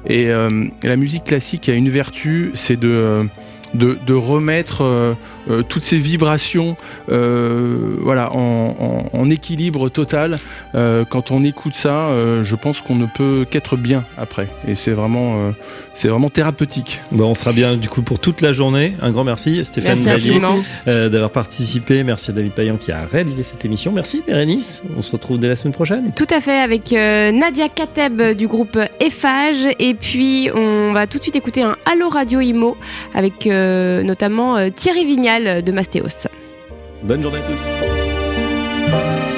Et la musique classique a une vertu, c'est de de, de remettre euh, toutes ces vibrations euh, voilà, en, en- en équilibre total. Euh, quand on écoute ça, euh, je pense qu'on ne peut qu'être bien après. Et c'est vraiment, euh, c'est vraiment thérapeutique. Bon, on sera bien du coup pour toute la journée. Un grand merci Stéphane euh, d'avoir participé. Merci à David Payan qui a réalisé cette émission. Merci Bérénice. On se retrouve dès la semaine prochaine. Tout à fait, avec euh, Nadia Kateb du groupe Eiffage. Et puis, on va tout de suite écouter un Allo Radio Imo avec euh, notamment euh, Thierry Vignal de Mastéos. Bonne journée à tous.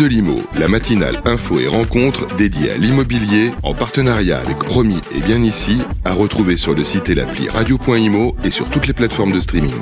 De l'Imo, la matinale info et rencontre dédiée à l'immobilier en partenariat avec Promis et Bien Ici, à retrouver sur le site et l'appli radio.imo et sur toutes les plateformes de streaming.